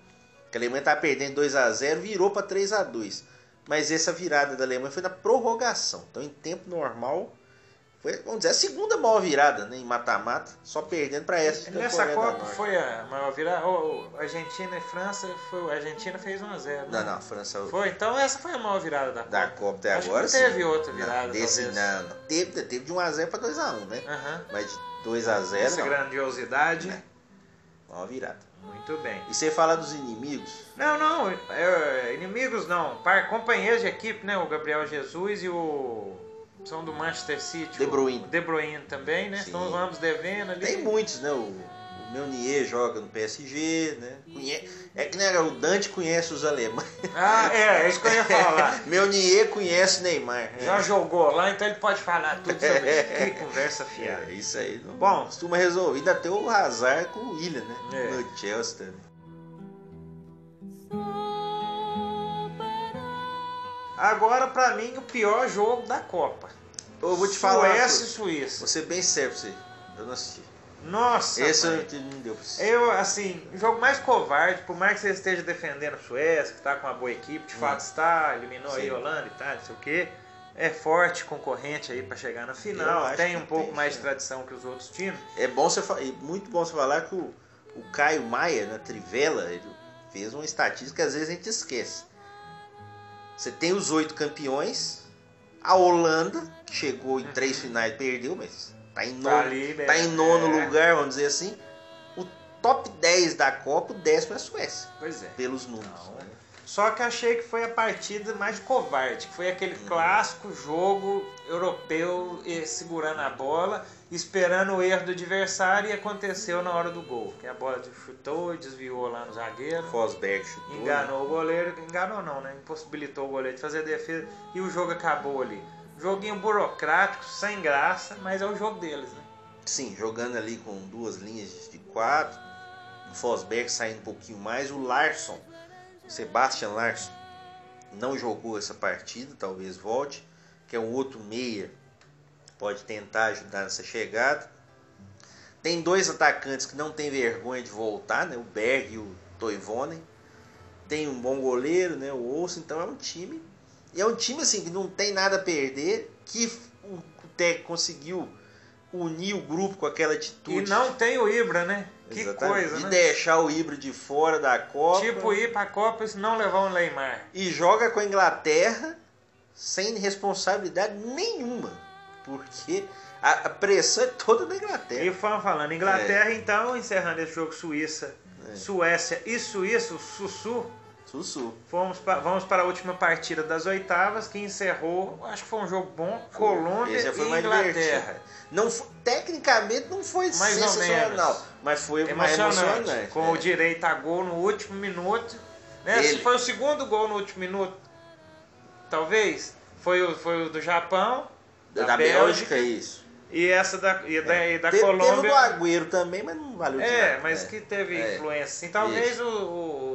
C: que a Alemanha estava perdendo 2 a 0 virou para 3 a 2 Mas essa virada da Alemanha foi na prorrogação. Então, em tempo normal, foi, vamos dizer, a segunda maior virada né, em mata-mata, só perdendo para essa.
A: Nessa Copa foi a maior virada. Ô, Argentina e França, foi, a Argentina fez 1x0.
C: Não, não, a França
A: Foi, então essa foi a maior virada da Copa.
C: da Copa até
A: Acho que
C: agora.
A: não
C: sim.
A: teve outra virada,
C: Não, desse, não, não. Teve, teve de 1 a 0 para 2 a 1 né?
A: Aham.
C: Mas de 2 a 0
A: Essa
C: não.
A: grandiosidade.
C: É. Maior virada.
A: Muito bem.
C: E você fala dos inimigos,
A: Não, não, inimigos não. Par, companheiros de equipe, né? O Gabriel Jesus e o. São do Manchester City.
C: De Bruyne.
A: De Bruyne também, né?
C: Sim.
A: Estão ambos devendo ali.
C: Tem muitos, né? O Meunier joga no PSG, né? Conhe- É que né, o Dante conhece os alemães.
A: Ah, é, é isso que eu ia falar.
C: Meunier conhece Neymar.
A: Já
C: É.
A: jogou lá, então ele pode falar tudo sobre isso. Que conversa fiada.
C: É, isso aí não
A: Bom.
C: costuma resolver. Ainda tem o Hazard com o William, né?
A: É.
C: No Chelsea também.
D: Para
A: Agora, pra mim, o pior jogo da Copa.
C: Eu vou te falar.
A: Suécia e. Suíça.
C: Ser bem sério pra você. Eu não assisti.
A: Nossa,
C: Esse
A: mãe.
C: eu não deu.
A: Eu, assim, o jogo mais covarde, por mais que você esteja defendendo a Suécia, que tá com uma boa equipe, de fato está, eliminou aí
C: Sim.
A: a Holanda e tal, não sei o quê. É forte concorrente aí pra chegar na final, tem um pouco
C: tem
A: mais de tradição que os outros times.
C: É bom você e muito bom você falar que o, o Caio Maia, na Trivela, ele fez uma estatística que às vezes a gente esquece. Você tem os oito campeões, a Holanda, que chegou em três finais e perdeu, mas tá em
A: Tá
C: nono,
A: ali, né?
C: tá em nono
A: É.
C: lugar, vamos dizer assim. O top 10 da Copa, o décimo é a Suécia,
A: Pois é.
C: pelos números.
A: Não.
C: né?
A: Só que achei que foi a partida mais covarde, que foi aquele clássico jogo europeu segurando a bola, esperando o erro do adversário e aconteceu na hora do gol. Que a bola chutou e desviou lá no zagueiro.
C: Fosberg chutou.
A: Enganou o goleiro, enganou não, né? Impossibilitou o goleiro de fazer a defesa e o jogo acabou ali. Joguinho burocrático, sem graça, mas é o jogo deles, né?
C: Sim, jogando ali com duas linhas de quatro. O Fosberg saindo um pouquinho mais. O Larsson, o Sebastian Larsson, não jogou essa partida, talvez volte. Que é um outro meia, pode tentar ajudar nessa chegada. Tem dois atacantes que não tem vergonha de voltar, né? O Berg e o Toivonen. Tem um bom goleiro, né? O Olsen, então é um time. E é um time assim que não tem nada a perder, que o técnico conseguiu unir o grupo com aquela atitude.
A: E não tem o Ibra, né? Que
C: Exatamente,
A: coisa,
C: de
A: né?
C: deixar o híbrido de fora da Copa.
A: Tipo ir pra Copa e não levar um Neymar.
C: E joga com a Inglaterra sem responsabilidade nenhuma. Porque a, pressão é toda da
A: E
C: Inglaterra.
A: fã falando, Inglaterra então, encerrando esse jogo Suíça,
C: É.
A: Suécia e Suíça, o Sussu,
C: Sussu.
A: fomos pa- vamos para a última partida das oitavas, que encerrou, acho que foi um jogo bom, Colômbia
C: Esse foi
A: e Inglaterra.
C: divertido. Não tecnicamente não foi
A: Mais
C: sensacional, mas foi
A: Emocionante,
C: emocionante.
A: com o
C: é.
A: direito a gol no último minuto. Né?
C: Ele-
A: Se foi o segundo gol no último minuto, talvez, foi o, foi o do Japão,
C: da,
A: da,
C: Bélgica, isso.
A: e essa da, e da, e da
C: Teve, teve o
A: Colômbia.
C: do Agüero também, mas não valeu de
A: É,
C: nada.
A: mas
C: É.
A: que teve
C: É.
A: influência. Assim, talvez
C: Isso.
A: o, o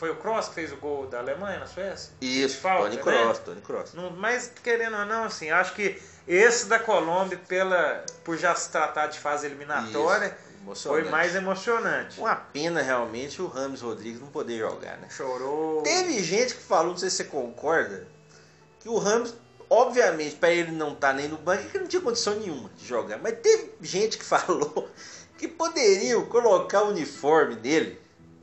A: Foi o Cross que fez o gol da Alemanha na Suécia?
C: Isso,
A: Falta,
C: Tony
A: né?
C: Cross, Tony Cross.
A: Não- mas querendo ou não, assim, acho que esse da Colômbia, pela, por já se tratar de fase eliminatória,
C: Isso,
A: foi mais emocionante.
C: Uma pena realmente o Ramos Rodrigues não poder jogar, né?
A: Chorou.
C: Teve gente que falou, não sei se você concorda, que o Ramos, obviamente, para ele não estar nem no banco, que não tinha condição nenhuma de jogar. Mas teve gente que falou que poderiam colocar o uniforme dele,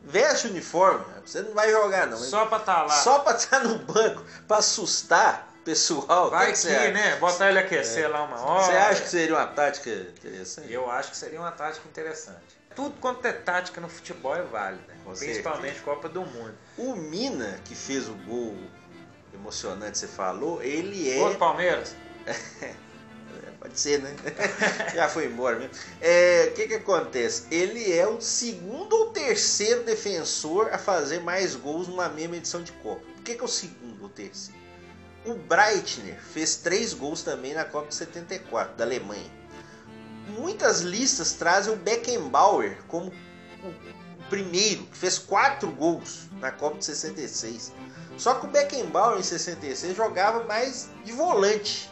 C: veste o uniforme, você não vai jogar não.
A: Só pra estar lá.
C: Só pra estar no banco, pra assustar o pessoal.
A: Vai que,
C: acha?
A: né? Botar ele aquecer lá uma hora.
C: Você acha que seria uma tática interessante?
A: Eu acho que seria uma tática interessante. Tudo quanto é tática no futebol é válida.
C: Com
A: principalmente Copa do Mundo.
C: O Mina, que fez o gol emocionante, você falou, ele é.
A: Do Palmeiras?
C: Pode ser, né? Já foi embora mesmo. É, O que que acontece? Ele é o segundo ou terceiro defensor a fazer mais gols numa mesma edição de Copa. Por que, que é o segundo ou terceiro? O Breitner fez três gols também na Copa de 74, da Alemanha. Muitas listas trazem o Beckenbauer como o primeiro, que fez quatro gols na Copa de 66. Só que o Beckenbauer em 66 jogava mais de volante.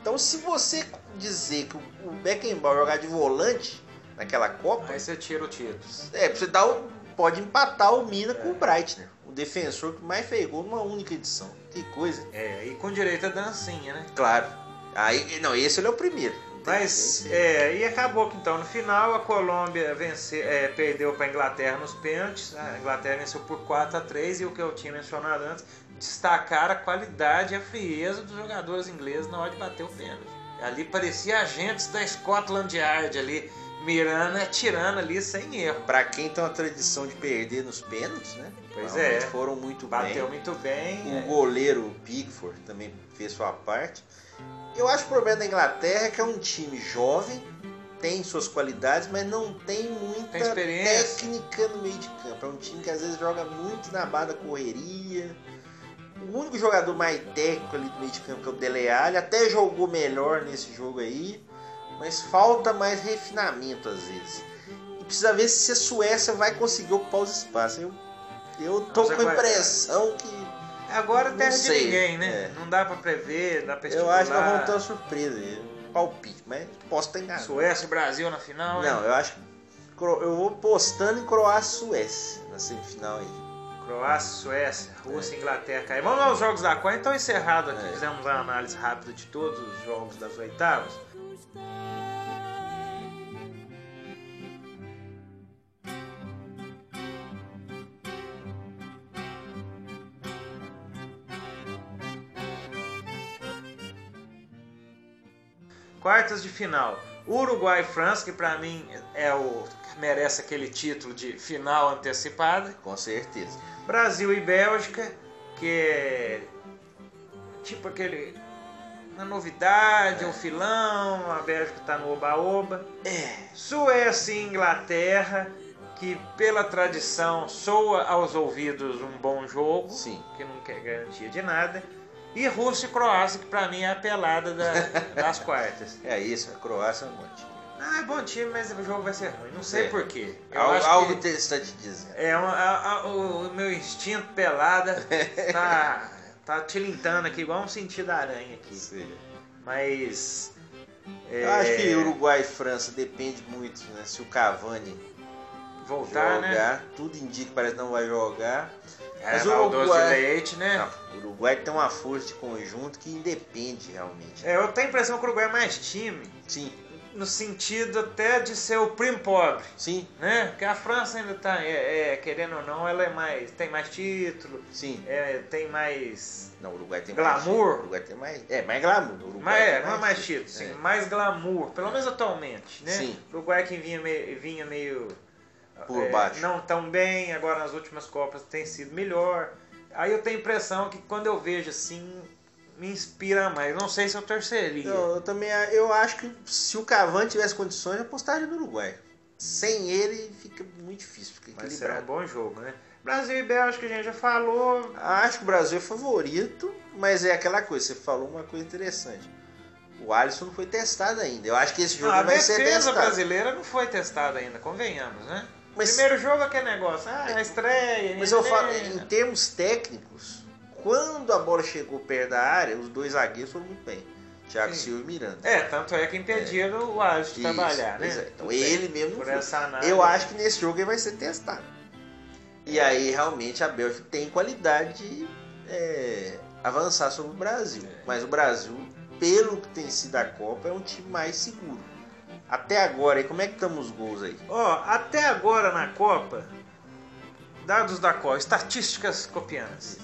C: Então, se você dizer que o Beckenbauer jogar de volante naquela Copa,
A: Aí você tira o título.
C: é, você dá o, pode empatar o Mina com o Breitner, o defensor que mais fez gol numa única edição. Que coisa.
A: É, e com direito a dancinha, né?
C: Claro. Aí, não, esse ele é o primeiro.
A: Mas, é, e acabou que então no final a Colômbia é, perdeu para a Inglaterra nos pênaltis. A Inglaterra venceu por 4 a 3 e o que eu tinha mencionado antes, destacar a qualidade e a frieza dos jogadores ingleses na hora de bater o pênalti. Ali parecia agentes da Scotland Yard ali, mirando e atirando ali sem erro.
C: Pra quem tem uma tradição de perder nos pênaltis, né?
A: Pois
C: Realmente
A: é.
C: Foram muito
A: Bateu
C: bem.
A: muito bem.
C: O
A: é.
C: goleiro Pickford também fez sua parte. Eu acho que o problema da Inglaterra é que é um time jovem, tem suas qualidades, mas não tem muita
A: Tem
C: técnica no meio de campo. É um time que às vezes joga muito na barra da correria. O único jogador mais técnico ali do meio de campo que é o Dele Alli, até jogou melhor nesse jogo aí, mas falta mais refinamento às vezes. E precisa ver se a Suécia vai conseguir ocupar os espaços. Eu, eu tô
A: Você
C: com a
A: vai-
C: impressão que
A: Agora
C: Não
A: terra de ninguém, né?
C: é.
A: Não dá pra prever, dá pra
C: Eu acho que nós vamos ter uma surpresa aí. Palpite, mas posso estar enganado.
A: Suécia e Brasil na final, hein?
C: Não, eu acho que eu vou postando em Croácia e Suécia na semifinal aí.
A: Croácia, Suécia, Rússia, Inglaterra. Vamos aos jogos da Copa. Então, encerrado aqui,
C: É.
A: fizemos uma análise rápida de todos os jogos das oitavas. Quartas de final. Uruguai e França, que pra mim é o merece aquele título de final antecipada.
C: Com certeza.
A: Brasil e Bélgica, que é tipo aquele. Uma novidade, um filão, a Bélgica tá no oba-oba.
C: É.
A: Suécia e Inglaterra, que pela tradição soa aos ouvidos um bom jogo,
C: Sim.
A: que não quer garantia de nada. E Rússia e Croácia, que pra mim é a pelada da- das quartas.
C: É isso, a Croácia é um bom
A: Ah, é bom time, mas o jogo vai ser ruim. Não sei
C: É.
A: por quê. Eu
C: Algo,
A: que-
C: está te dizendo.
A: É, uma- a- a- o meu instinto pelada tá, tá tilintando aqui, igual um sentido da aranha aqui.
C: Sim.
A: Mas. é,
C: Eu acho que Uruguai e França depende muito, né? Se o Cavani
A: voltar,
C: jogar,
A: né?
C: tudo indica que parece que não vai jogar.
A: É,
C: Mas o
A: de
C: Uruguai-
A: leite, né?
C: Não, o Uruguai tem uma força de conjunto que independe realmente.
A: É, eu tenho a impressão que o Uruguai é mais time,
C: Sim,
A: no sentido até de ser o primo pobre.
C: sim,
A: Né? Porque a França ainda tá, é, é, querendo ou não, ela é mais. tem mais título,
C: sim.
A: é, tem mais.
C: Não, o Uruguai tem
A: Glamour.
C: mais. O Uruguai tem mais. É, mais glamour. O Uruguai
A: Mas é,
C: tem
A: não é mais título,
C: título.
A: sim,
C: É.
A: mais glamour, pelo menos atualmente, né?
C: Sim.
A: O Uruguai que vinha meio, vinha meio
C: Por
A: é,
C: baixo.
A: não tão bem, agora nas últimas Copas tem sido melhor. Aí eu tenho a impressão que quando eu vejo assim, me inspira mais. Não sei se eu torceria.
C: Eu, eu também eu acho que se o Cavani tivesse condições, eu apostaria no Uruguai. Sem ele fica muito difícil, fica
A: Mas será um
C: equilibrado.
A: bom jogo, né? Brasil e Bélgica, a gente já falou.
C: Acho que o Brasil é favorito, mas é aquela coisa, você falou uma coisa interessante. O Alisson não foi testado ainda. Eu acho que esse jogo
A: Não, a
C: vai ser
A: defesa
C: testado.
A: brasileira não foi testada ainda, convenhamos, né?
C: Mas,
A: Primeiro jogo é aquele negócio, ah, a estreia.
C: mas eu falo, em termos técnicos, quando a bola chegou perto da área, os dois zagueiros foram muito bem. Thiago
A: Sim.
C: Silva e Miranda.
A: É, tanto é que impediram o Alisson de
C: Isso,
A: trabalhar, né?
C: é. Então
A: Tudo bem.
C: ele mesmo não
A: Por
C: foi.
A: essa análise.
C: Eu acho que nesse jogo ele vai ser testado. E aí realmente a Bélgica tem qualidade de é, avançar sobre o Brasil.
A: É.
C: Mas o Brasil, pelo que tem sido a Copa, é um time mais seguro. Até agora, e como é que estamos os gols aí?
A: Ó, até agora na Copa, dados da Copa, estatísticas copianas.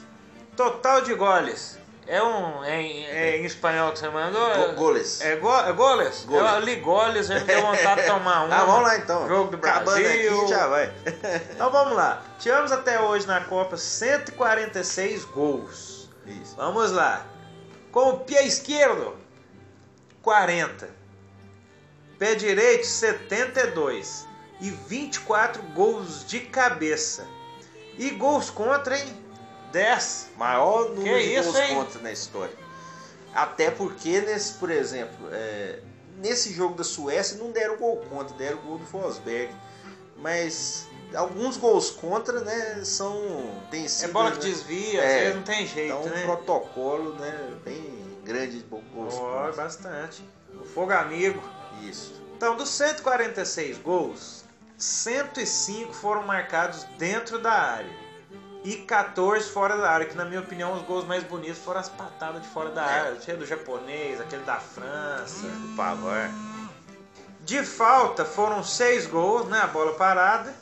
A: Total de goles. É um. É, em- é em espanhol que você mandou?
C: Go- goles.
A: É, go, é goles?
C: Goles.
A: Eu li goles, eu me deu vontade de tomar um.
C: Ah, vamos lá então.
A: Jogo do Brasil.
C: Acabando aqui, a gente já vai.
A: Então vamos lá. Tivemos até hoje na Copa 146 gols.
C: Isso.
A: Vamos lá. Com o pé esquerdo, 40. Pé direito, 72. E 24 gols de cabeça. E gols contra, hein? 10.
C: Maior número
A: Que
C: de
A: isso,
C: gols
A: hein?
C: contra na história. Até porque, nesse, por exemplo, é, nesse jogo da Suécia não deram gol contra, deram gol do Forsberg. Mas alguns gols contra, né, são. Tem
A: É
C: sido,
A: bola que
C: né,
A: desvia,
C: É.
A: às vezes não tem jeito,
C: Então, um
A: né?
C: protocolo né, bem grande de gols
A: Ó,
C: contra.
A: bastante. O fogo amigo.
C: Isso.
A: Então, dos 146 gols, 105 foram marcados dentro da área. E 14 fora da área, que na minha opinião os gols mais bonitos foram as patadas de fora da
C: É.
A: área. Cheio do japonês, aquele da França.
C: Do Pavar.
A: De falta foram 6 gols, né? A bola parada.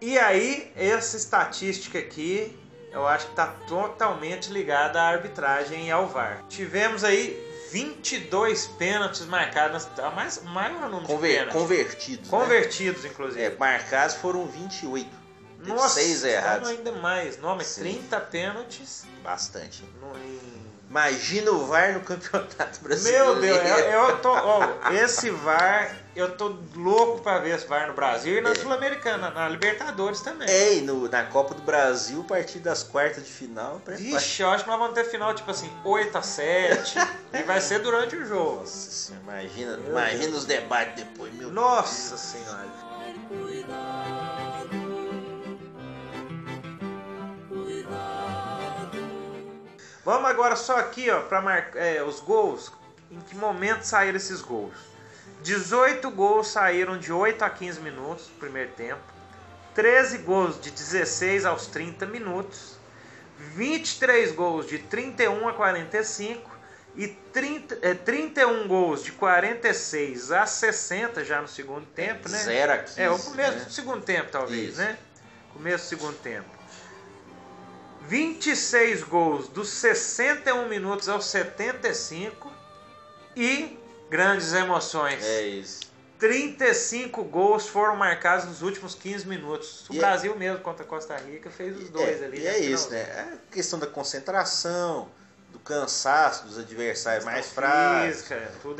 A: E aí, essa estatística aqui, eu acho que está totalmente ligada à arbitragem e ao VAR. Tivemos aí 22 pênaltis marcados, a mais maior número de
C: Conver-
A: pênaltis.
C: convertidos. né?
A: Convertidos, inclusive.
C: É, marcados foram 28.
A: Nossa,
C: seis
A: então
C: errados.
A: ainda mais. Não, mas
C: Sim.
A: 30 pênaltis
C: Bastante.
A: no, em-
C: Imagina o VAR no campeonato brasileiro.
A: Meu Deus, eu, eu tô. ó, esse VAR, eu tô louco pra ver esse VAR no Brasil e na
C: É.
A: Sul-Americana, na Libertadores também.
C: É, e no- na Copa do Brasil, a partir das quartas de final.
A: Vixe, eu acho que nós vamos ter final tipo assim, 8 a 7 e vai ser durante o jogo.
C: Nossa senhora, imagina,
A: Meu
C: imagina
A: Deus.
C: os debates depois, meu
A: Nossa senhora. Vamos agora só aqui, ó, para marcar os gols. Em que momento saíram esses gols? 18 gols saíram de 8 a 15 minutos primeiro tempo. 13 gols de 16 aos 30 minutos. 23 gols de 31 a 45 e 30, eh, 31 gols de 46 a 60 já no segundo tempo, né?
C: 0 a 15.
A: É, o começo
C: né?
A: do segundo tempo, talvez,
C: Isso.
A: né? Começo do segundo tempo. 26 gols dos 61 minutos aos 75 e grandes emoções.
C: É isso.
A: 35 gols foram marcados nos últimos 15 minutos. O
C: E é-
A: Brasil mesmo contra a Costa Rica fez os dois
C: é,
A: ali.
C: E
A: né?
C: é isso, né? É a questão da concentração, cansaço dos adversários mais fracos,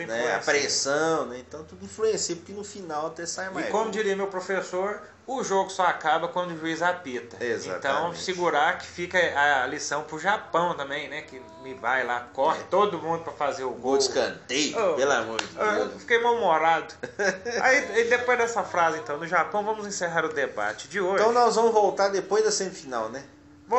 C: né? a pressão, né? Então tudo influencia, porque no final até sai mais.
A: E como diria meu professor, o jogo só acaba quando o juiz apita.
C: Exatamente.
A: Então, segurar que fica a lição pro Japão também, né? Que me vai lá, corre
C: É.
A: todo mundo pra fazer o
C: Gol
A: gol.
C: de escanteio,
A: Oh.
C: pelo amor de
A: Ah, Eu
C: Deus.
A: fiquei mal-humorado. aí depois dessa frase, então, no Japão, vamos encerrar o debate de hoje.
C: Então nós vamos voltar depois da semifinal, né?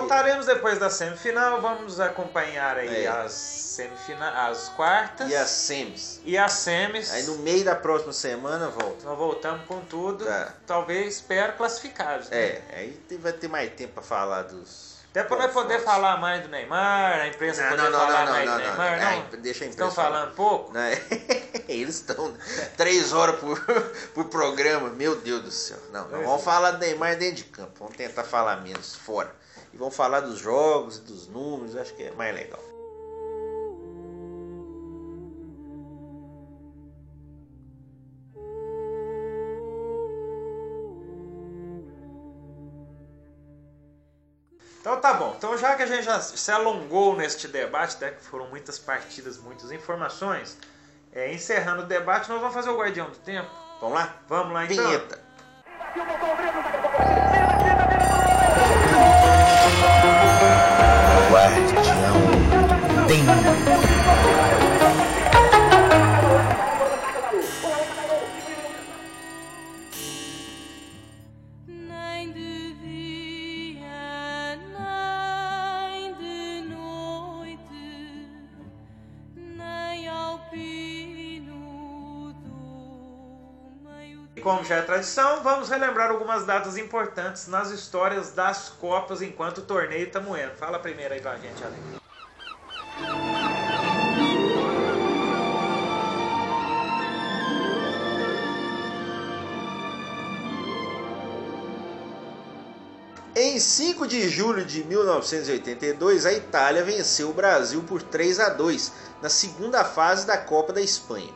A: Voltaremos depois da semifinal, vamos acompanhar aí
C: É.
A: as semifinais, as quartas
C: E as semis.
A: e as semis.
C: Aí no meio da próxima semana volta.
A: Nós voltamos com tudo,
C: Tá.
A: talvez, espero, classificados. né?
C: É, aí vai ter mais tempo pra falar dos.
A: Até para nós poder
C: confrontos.
A: falar mais do Neymar, a imprensa
C: Não,
A: poder
C: não, não,
A: falar
C: não, não,
A: mais
C: não,
A: do
C: não,
A: Neymar,
C: não.
A: não?
C: Ai, Deixa a
A: Estão
C: imprensa falar.
A: falando pouco?
C: Né? Eles estão três horas por, por programa, meu Deus do céu. Não, não
A: Pois
C: vamos
A: é.
C: falar do Neymar dentro de campo, vamos tentar falar menos fora. E vamos falar dos jogos, dos números, acho que é mais legal.
A: Então tá bom. Então já que a gente já se alongou neste debate, né, que foram muitas partidas, muitas informações, é, encerrando o debate, nós vamos fazer o Guardião do Tempo.
C: Vamos lá?
A: Vamos lá então?
C: Vinheta.
A: Guardião como já é tradição, vamos relembrar algumas datas importantes nas histórias das Copas enquanto o torneio tá moendo. Fala primeiro aí com a gente, Ale.
C: Em 5 de julho de 1982, a Itália venceu o Brasil por 3 a 2 na segunda fase da Copa da Espanha.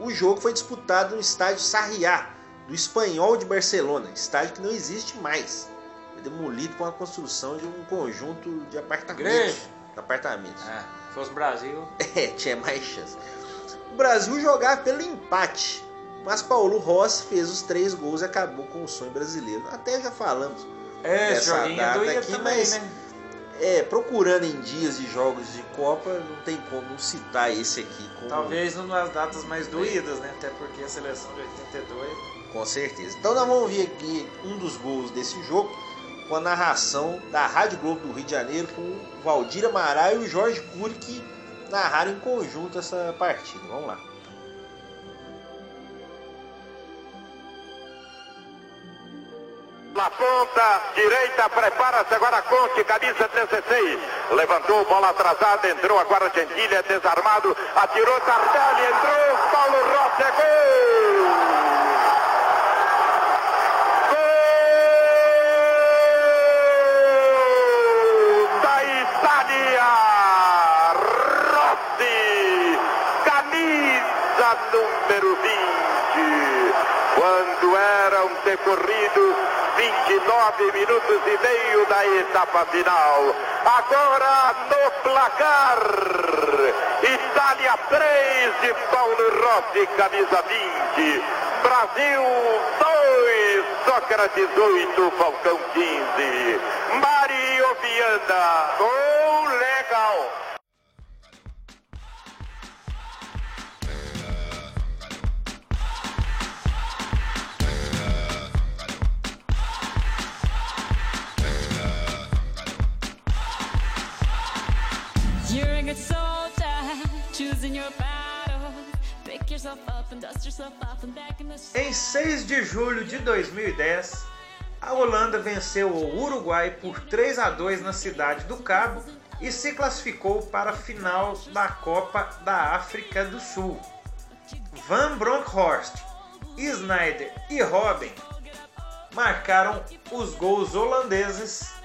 C: O jogo foi disputado no estádio Sarriá, do Espanhol de Barcelona, estádio que não existe mais. Foi demolido com a construção de um conjunto de apartamentos.
A: Grande.
C: Apartamentos.
A: É, se fosse Brasil.
C: É, tinha mais chance. O Brasil jogava pelo empate, mas Paulo Rossi fez os três gols e acabou com o sonho brasileiro. Até já falamos
A: É,
C: Essa data aqui,
A: também,
C: mas-
A: né?
C: É, procurando em dias de jogos de Copa, não tem como não citar esse aqui como,
A: Talvez uma das datas mais doídas, né? Até porque a seleção de 82.
C: Com certeza. Então nós vamos ver aqui um dos gols desse jogo com a narração da Rádio Globo do Rio de Janeiro com o Valdir Amaral e o Jorge Cury que narraram em conjunto essa partida. Vamos lá.
E: Na ponta direita, prepara-se agora Conte, camisa 16. Levantou, bola atrasada, entrou agora Gentile, desarmado, atirou Tardelli, entrou, Paulo Rossi, é! Gol decorridos 29 minutos e meio da etapa final. Agora no placar, Itália 3 de Paulo Rossi, camisa 20. Brasil 2, Sócrates 8, Falcão 15. Mario Viana
D: 2.
A: Em 6 de julho de 2010, a Holanda venceu o Uruguai por 3 a 2 na cidade do Cabo e se classificou para a final da Copa da África do Sul. Van Bronckhorst, Snyder e Robin marcaram os gols holandeses.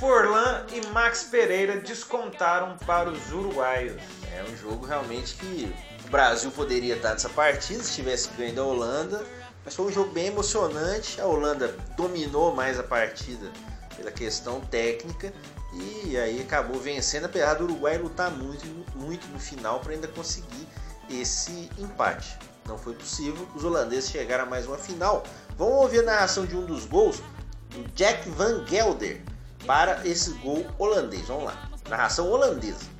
A: Forlan e Max Pereira descontaram para os uruguaios.
C: É um jogo realmente que o Brasil poderia estar nessa partida se tivesse ganho da Holanda, mas foi um jogo bem emocionante. A Holanda dominou mais a partida pela questão técnica e aí acabou vencendo, apesar do Uruguai lutar muito, muito no final para ainda conseguir esse empate. Não foi possível, os holandeses chegaram a mais uma final. Vamos ouvir a narração de um dos gols do Jack Van Gelder para esse gol holandês. Vamos lá, narração holandesa.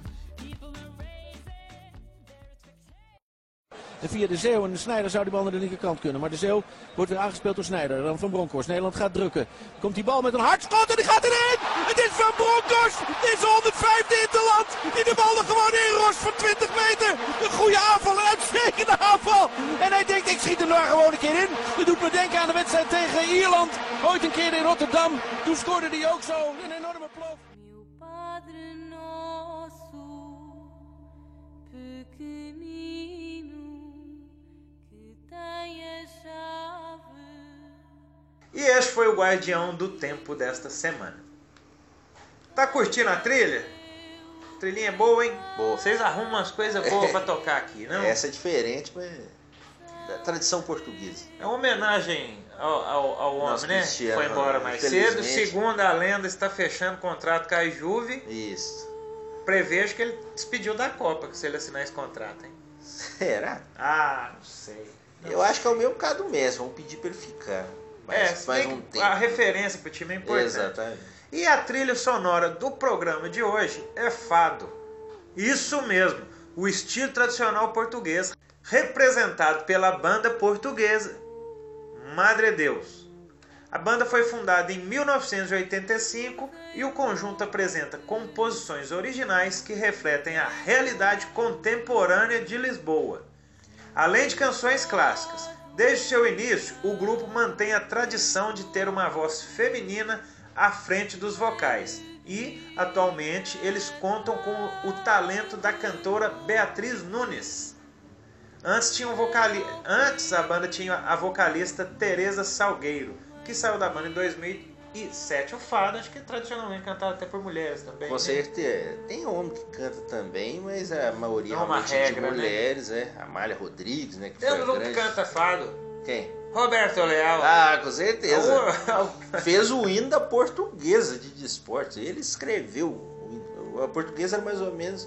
F: En via de Zeeuw en de Snijder zou die bal naar de linkerkant kunnen. Maar de Zeeuw wordt weer aangespeeld door Snijder. Dan Van Bronckhorst. Nederland gaat drukken. Komt die bal met een hardschot en die gaat erin. Het is Van Bronckhorst. Dit is de 105e interland. Die de bal er gewoon in rost van 20 meter. Een goede aanval, een uitstekende aanval. En hij denkt ik schiet er nou gewoon een keer in. Dat doet me denken aan de wedstrijd tegen Ierland. Ooit een keer in Rotterdam. Toen scoorde hij ook zo. Een enorme plof.
A: E este foi o guardião do tempo desta semana. Tá curtindo a trilha? Trilhinha é boa, hein?
C: Boa.
A: Vocês arrumam umas coisas boas pra tocar aqui, não?
C: Essa é diferente, mas da tradição portuguesa.
A: É uma homenagem ao, ao, ao homem, né? Foi embora mais cedo. Segundo a lenda, está fechando contrato com a Juve.
C: Isso.
A: Prevejo que ele despediu da Copa se ele assinar esse contrato, hein?
C: Será?
A: Ah, não sei. Não
C: Eu acho que é o mesmo caso do Messi. Vamos pedir para ele ficar. Mas
A: É,
C: faz um tempo.
A: a referência pro time é importante.
C: Exatamente.
A: E a trilha sonora do programa de hoje é fado. Isso mesmo, o estilo tradicional português, representado pela banda portuguesa Madre Deus. A banda foi fundada em 1985 e o conjunto apresenta composições originais que refletem a realidade contemporânea de Lisboa. Além de canções clássicas, Desde seu início, o grupo mantém a tradição de ter uma voz feminina à frente dos vocais. E, atualmente, eles contam com o talento da cantora Beatriz Nunes. Antes, tinha um vocali... Antes a banda tinha a vocalista Teresa Salgueiro, que saiu da banda em 2007. O fado, acho que é tradicionalmente cantado até por mulheres também.
C: Com
A: né?
C: certeza. Tem homem que canta também, mas a maioria
A: é uma regra,
C: de
A: né?
C: mulheres, é. Amália Rodrigues, né? Que
A: Tem um grupo que
C: grande...
A: canta fado.
C: Quem?
A: Roberto Leal.
C: Ah, com certeza. Fez o hino da portuguesa de desportos. Ele escreveu. o hino. A portuguesa era mais ou menos.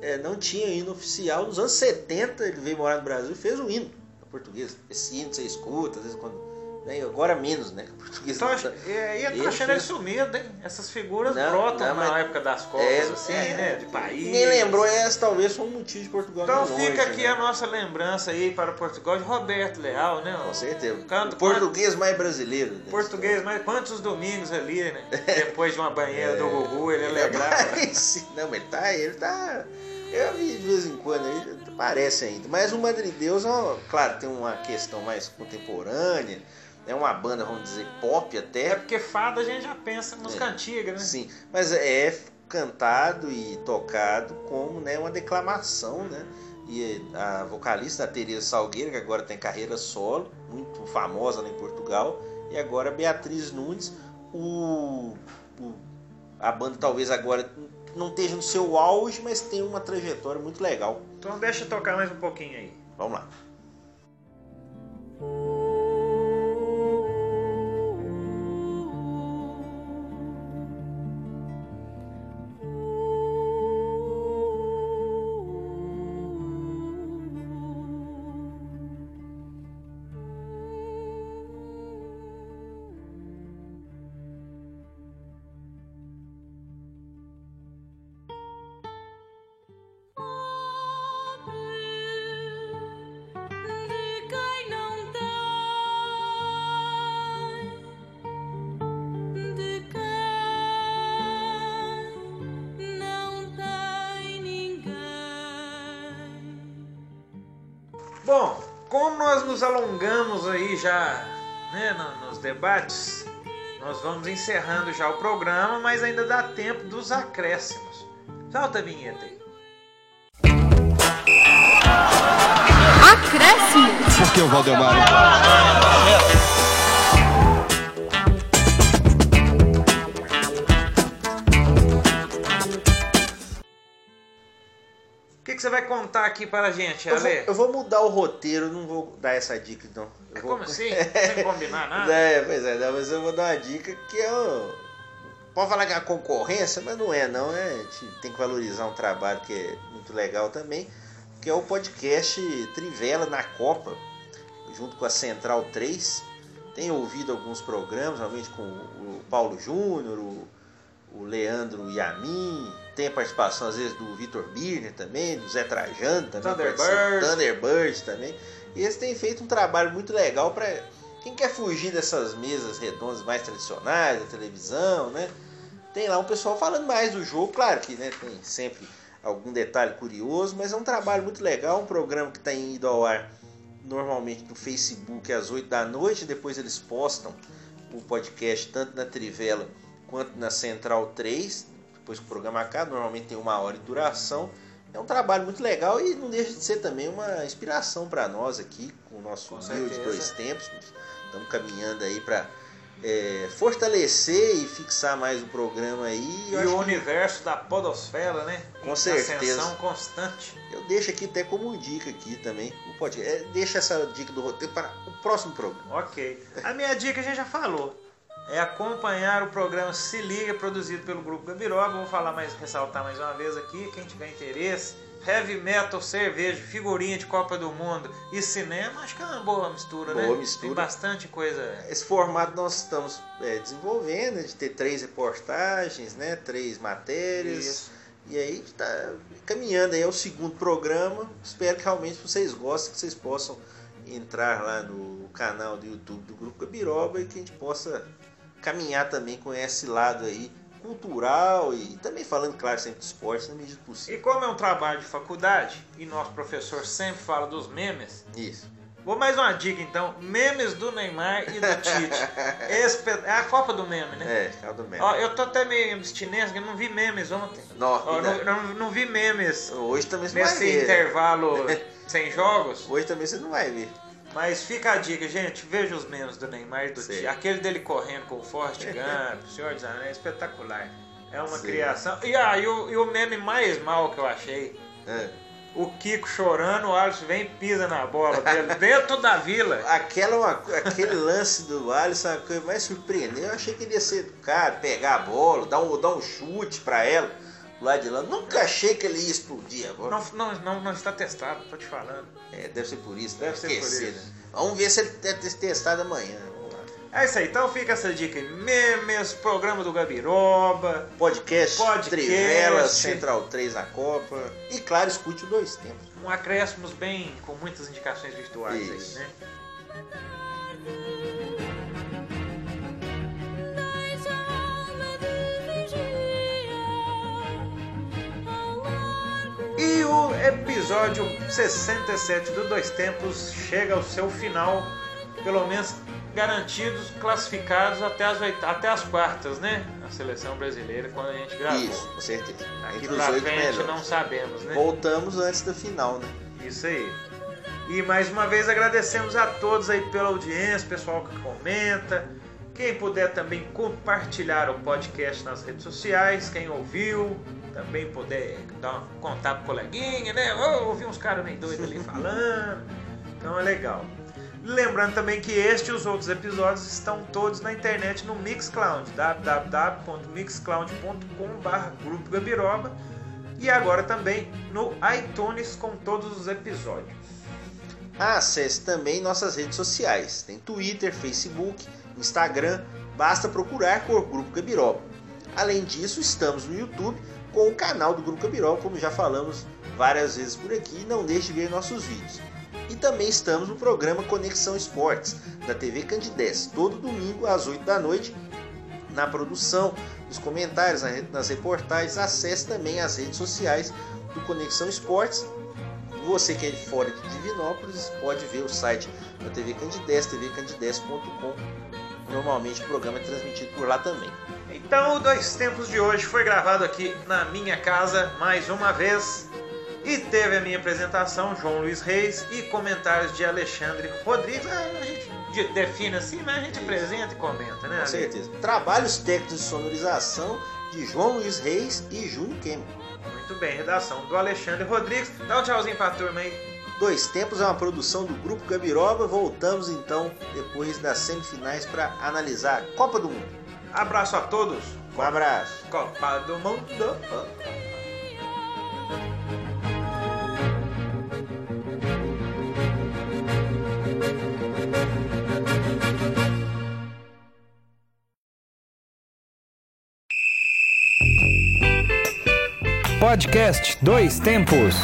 C: é, não tinha hino oficial. Nos anos 70 ele veio morar no Brasil e fez o hino da portuguesa. Esse hino você escuta, às vezes quando. Né, agora menos, né? A
A: Tô
C: não
A: ach...
C: tá-
A: E aí eu tô
C: Ele
A: achando ele
C: fez-
A: sumido, hein? Essas figuras
C: Não,
A: brotam
C: não,
A: na
C: mas-
A: época das Copas,
C: É,
A: assim,
C: é,
A: né? De país.
C: Ninguém lembrou, essa talvez foi um motivo de Portugal
A: Então
C: ir longe,
A: fica aqui
C: né?
A: a nossa lembrança aí para Portugal de Roberto Leal, né?
C: Com certeza.
A: Canto-
C: o português mais brasileiro. né?
A: Português, mas quantos domingos ali, né? Depois de uma banheira do Gugu, ele alegrava.
C: Parece. Não, mas ele tá, ele tá. Eu vi de vez em quando, ele parece ainda. Mas o Madrideus, ó, claro, tem uma questão mais contemporânea. É uma banda, vamos dizer, pop
A: É
C: até.
A: porque fada a gente já pensa música
C: É.
A: antiga, né?
C: Sim, mas é cantado e tocado como né, uma declamação, né? E a vocalista, a Teresa Salgueiro, que agora tem carreira solo, muito famosa lá em Portugal, e agora Beatriz Nunes, o, o- a banda talvez agora não esteja no seu auge, mas tem uma trajetória muito legal.
A: Então deixa eu tocar mais um pouquinho aí.
C: Vamos lá.
A: Como nós nos alongamos aí já né, no- nos debates, nós vamos encerrando já o programa, mas ainda dá tempo dos acréscimos. Solta a vinheta aí.
G: Acréscimo.
B: Por que o Valdemar?
A: Você vai contar aqui para a gente,
C: Eu vou,
A: Ale?
C: eu vou mudar o roteiro, não vou dar essa dica, não. Eu vou-
A: Como assim? Sem combinar nada?
C: É, pois é, não, mas eu vou dar uma dica que é um... Pode falar que é uma concorrência, mas não é não, é, a gente tem que valorizar um trabalho que é muito legal também, que é o podcast Trivela na Copa, junto com a Central 3. Tenho ouvido alguns programas, realmente com o Paulo Júnior, o, o Leandro Yamin, tem a participação às vezes do Vitor Birner também, do Zé Trajano também,
A: Thunderbird.
C: Thunderbird também. E eles têm feito um trabalho muito legal para quem quer fugir dessas mesas redondas mais tradicionais da televisão, né? Tem lá um pessoal falando mais do jogo, claro que né, tem sempre algum detalhe curioso, mas é um trabalho muito legal, um programa que está indo ao ar normalmente no Facebook às 8 da noite, depois eles postam o podcast tanto na Trivela quanto na Central 3, depois que o programa acaba, normalmente tem uma hora de duração. É um trabalho muito legal e não deixa de ser também uma inspiração para nós aqui, com o nosso
A: Com
C: humilde
A: certeza.
C: dois tempos. Estamos caminhando aí para fortalecer e fixar mais o programa aí.
A: E o
C: que
A: universo da podosfera, né?
C: Com certeza.
A: Ascensão constante.
C: eu deixo aqui até como dica aqui também. O podcast. É, deixa essa dica do roteiro para o próximo programa.
A: Ok. A minha dica a gente já falou. É acompanhar o programa Se Liga, produzido pelo Grupo Gabiroba. Vou falar mais, ressaltar mais uma vez aqui, quem tiver interesse. Heavy metal, cerveja, figurinha de Copa do Mundo e cinema, acho que é uma boa mistura, né?
C: Boa mistura.
A: Tem bastante coisa.
C: Esse formato nós estamos é, desenvolvendo, de ter três reportagens, né? Três matérias.
A: Isso.
C: E aí está caminhando aí ao segundo programa. Espero que realmente vocês gostem, que vocês possam entrar lá no canal do YouTube do Grupo Gabiroba e que a gente possa caminhar também com esse lado aí cultural e também falando, claro, sempre de esporte na medida do
A: E
C: possível.
A: como é um trabalho de faculdade, e nosso professor sempre fala dos memes,
C: Isso.
A: Vou mais uma dica então. Memes do Neymar e do Tite. Espe- É a Copa do Meme, né?
C: É, é o do mesmo.
A: Ó, eu tô até meio abstinência, porque eu não vi memes ontem.
C: Não,
A: Ó, não, não- não vi memes
C: Hoje também você não vai
A: nesse
C: ver.
A: intervalo sem jogos.
C: Hoje também você não vai ver.
A: Mas fica a dica, gente. Veja os memes do Neymar e do
C: Sei.
A: Tite. Aquele dele correndo com o Forte Gump, o Senhor dos Anéis, é espetacular. É uma
C: Sei.
A: criação. E, ah, e, o, e o meme mais mal que eu achei.
C: É.
A: O Kiko chorando, o Alisson vem e pisa na bola dele, dentro da vila.
C: Aquela, uma co- aquele lance do Alisson, a coisa mais surpreendente. Eu achei que ele ia ser educado, pegar a bola, dar um, dar um chute pra ela lado de lá. Nunca achei que ele ia explodir a bola.
A: Não, não, não, não está testado, tô te falando.
C: É, deve ser por isso,
A: Deve
C: deve
A: ser por isso.
C: né? Vamos ver se ele deve ter testado amanhã. Lá.
A: É isso aí, então fica essa dica aí. Memes, programa do Gabiroba.
C: Podcast,
A: Podcast.
C: Trivelas, Central 3 na Copa. E claro, escute o dois tempos.
A: Um acréscimos bem com muitas indicações virtuais
C: Isso.
A: aí, né? E o episódio 67 do Dois Tempos chega ao seu final, pelo menos garantidos, classificados até as, oita- até as quartas, né? A seleção brasileira, quando a gente gravou.
C: Isso, com certeza.
A: Aqui pra
C: oito
A: frente
C: melhores.
A: não sabemos, né?
C: Voltamos antes da final, né?
A: Isso aí. E mais uma vez agradecemos a todos aí pela audiência, pessoal que comenta. Quem puder também compartilhar o podcast nas redes sociais, quem ouviu, também puder dar um, contar pro coleguinha, né? Eu ouvi uns caras meio doidos ali falando. Então é legal. Lembrando também que este e os outros episódios estão todos na internet no Mixcloud, www.mixcloud.com.br Grupo Gabiroba e agora também no iTunes com todos os episódios.
C: Acesse também nossas redes sociais. Tem Twitter, Facebook, Instagram. Basta procurar por Grupo Gabiroba. Além disso, estamos no YouTube com o canal do Grupo Gabiroba, como já falamos várias vezes por aqui. Não deixe de ver nossos vídeos. E também estamos no programa Conexão Esportes, da TV Candidez, todo domingo às 8 da noite, na produção, nos comentários, nas reportagens. Acesse também as redes sociais do Conexão Esportes você que é de fora de Divinópolis pode ver o site da TV Candidez, tvcandidez.com. Normalmente o programa é transmitido por lá também.
A: Então, o Dois Tempos de hoje foi gravado aqui na minha casa mais uma vez e teve a minha apresentação, João Luiz Reis, e comentários de Alexandre Rodrigues. Ah, a gente de- define assim, mas a gente apresenta e comenta, né?
C: Com certeza. Trabalhos técnicos de sonorização de João Luiz Reis e Júnior Kemmer.
A: Muito bem, redação do Alexandre Rodrigues. Dá um tchauzinho pra turma aí.
C: Dois Tempos é uma produção do Grupo Gabiroba. Voltamos então depois das semifinais para analisar a Copa do Mundo.
A: Abraço a todos.
C: Um abraço.
A: Copa do Mundo.
B: Podcast Dois Tempos.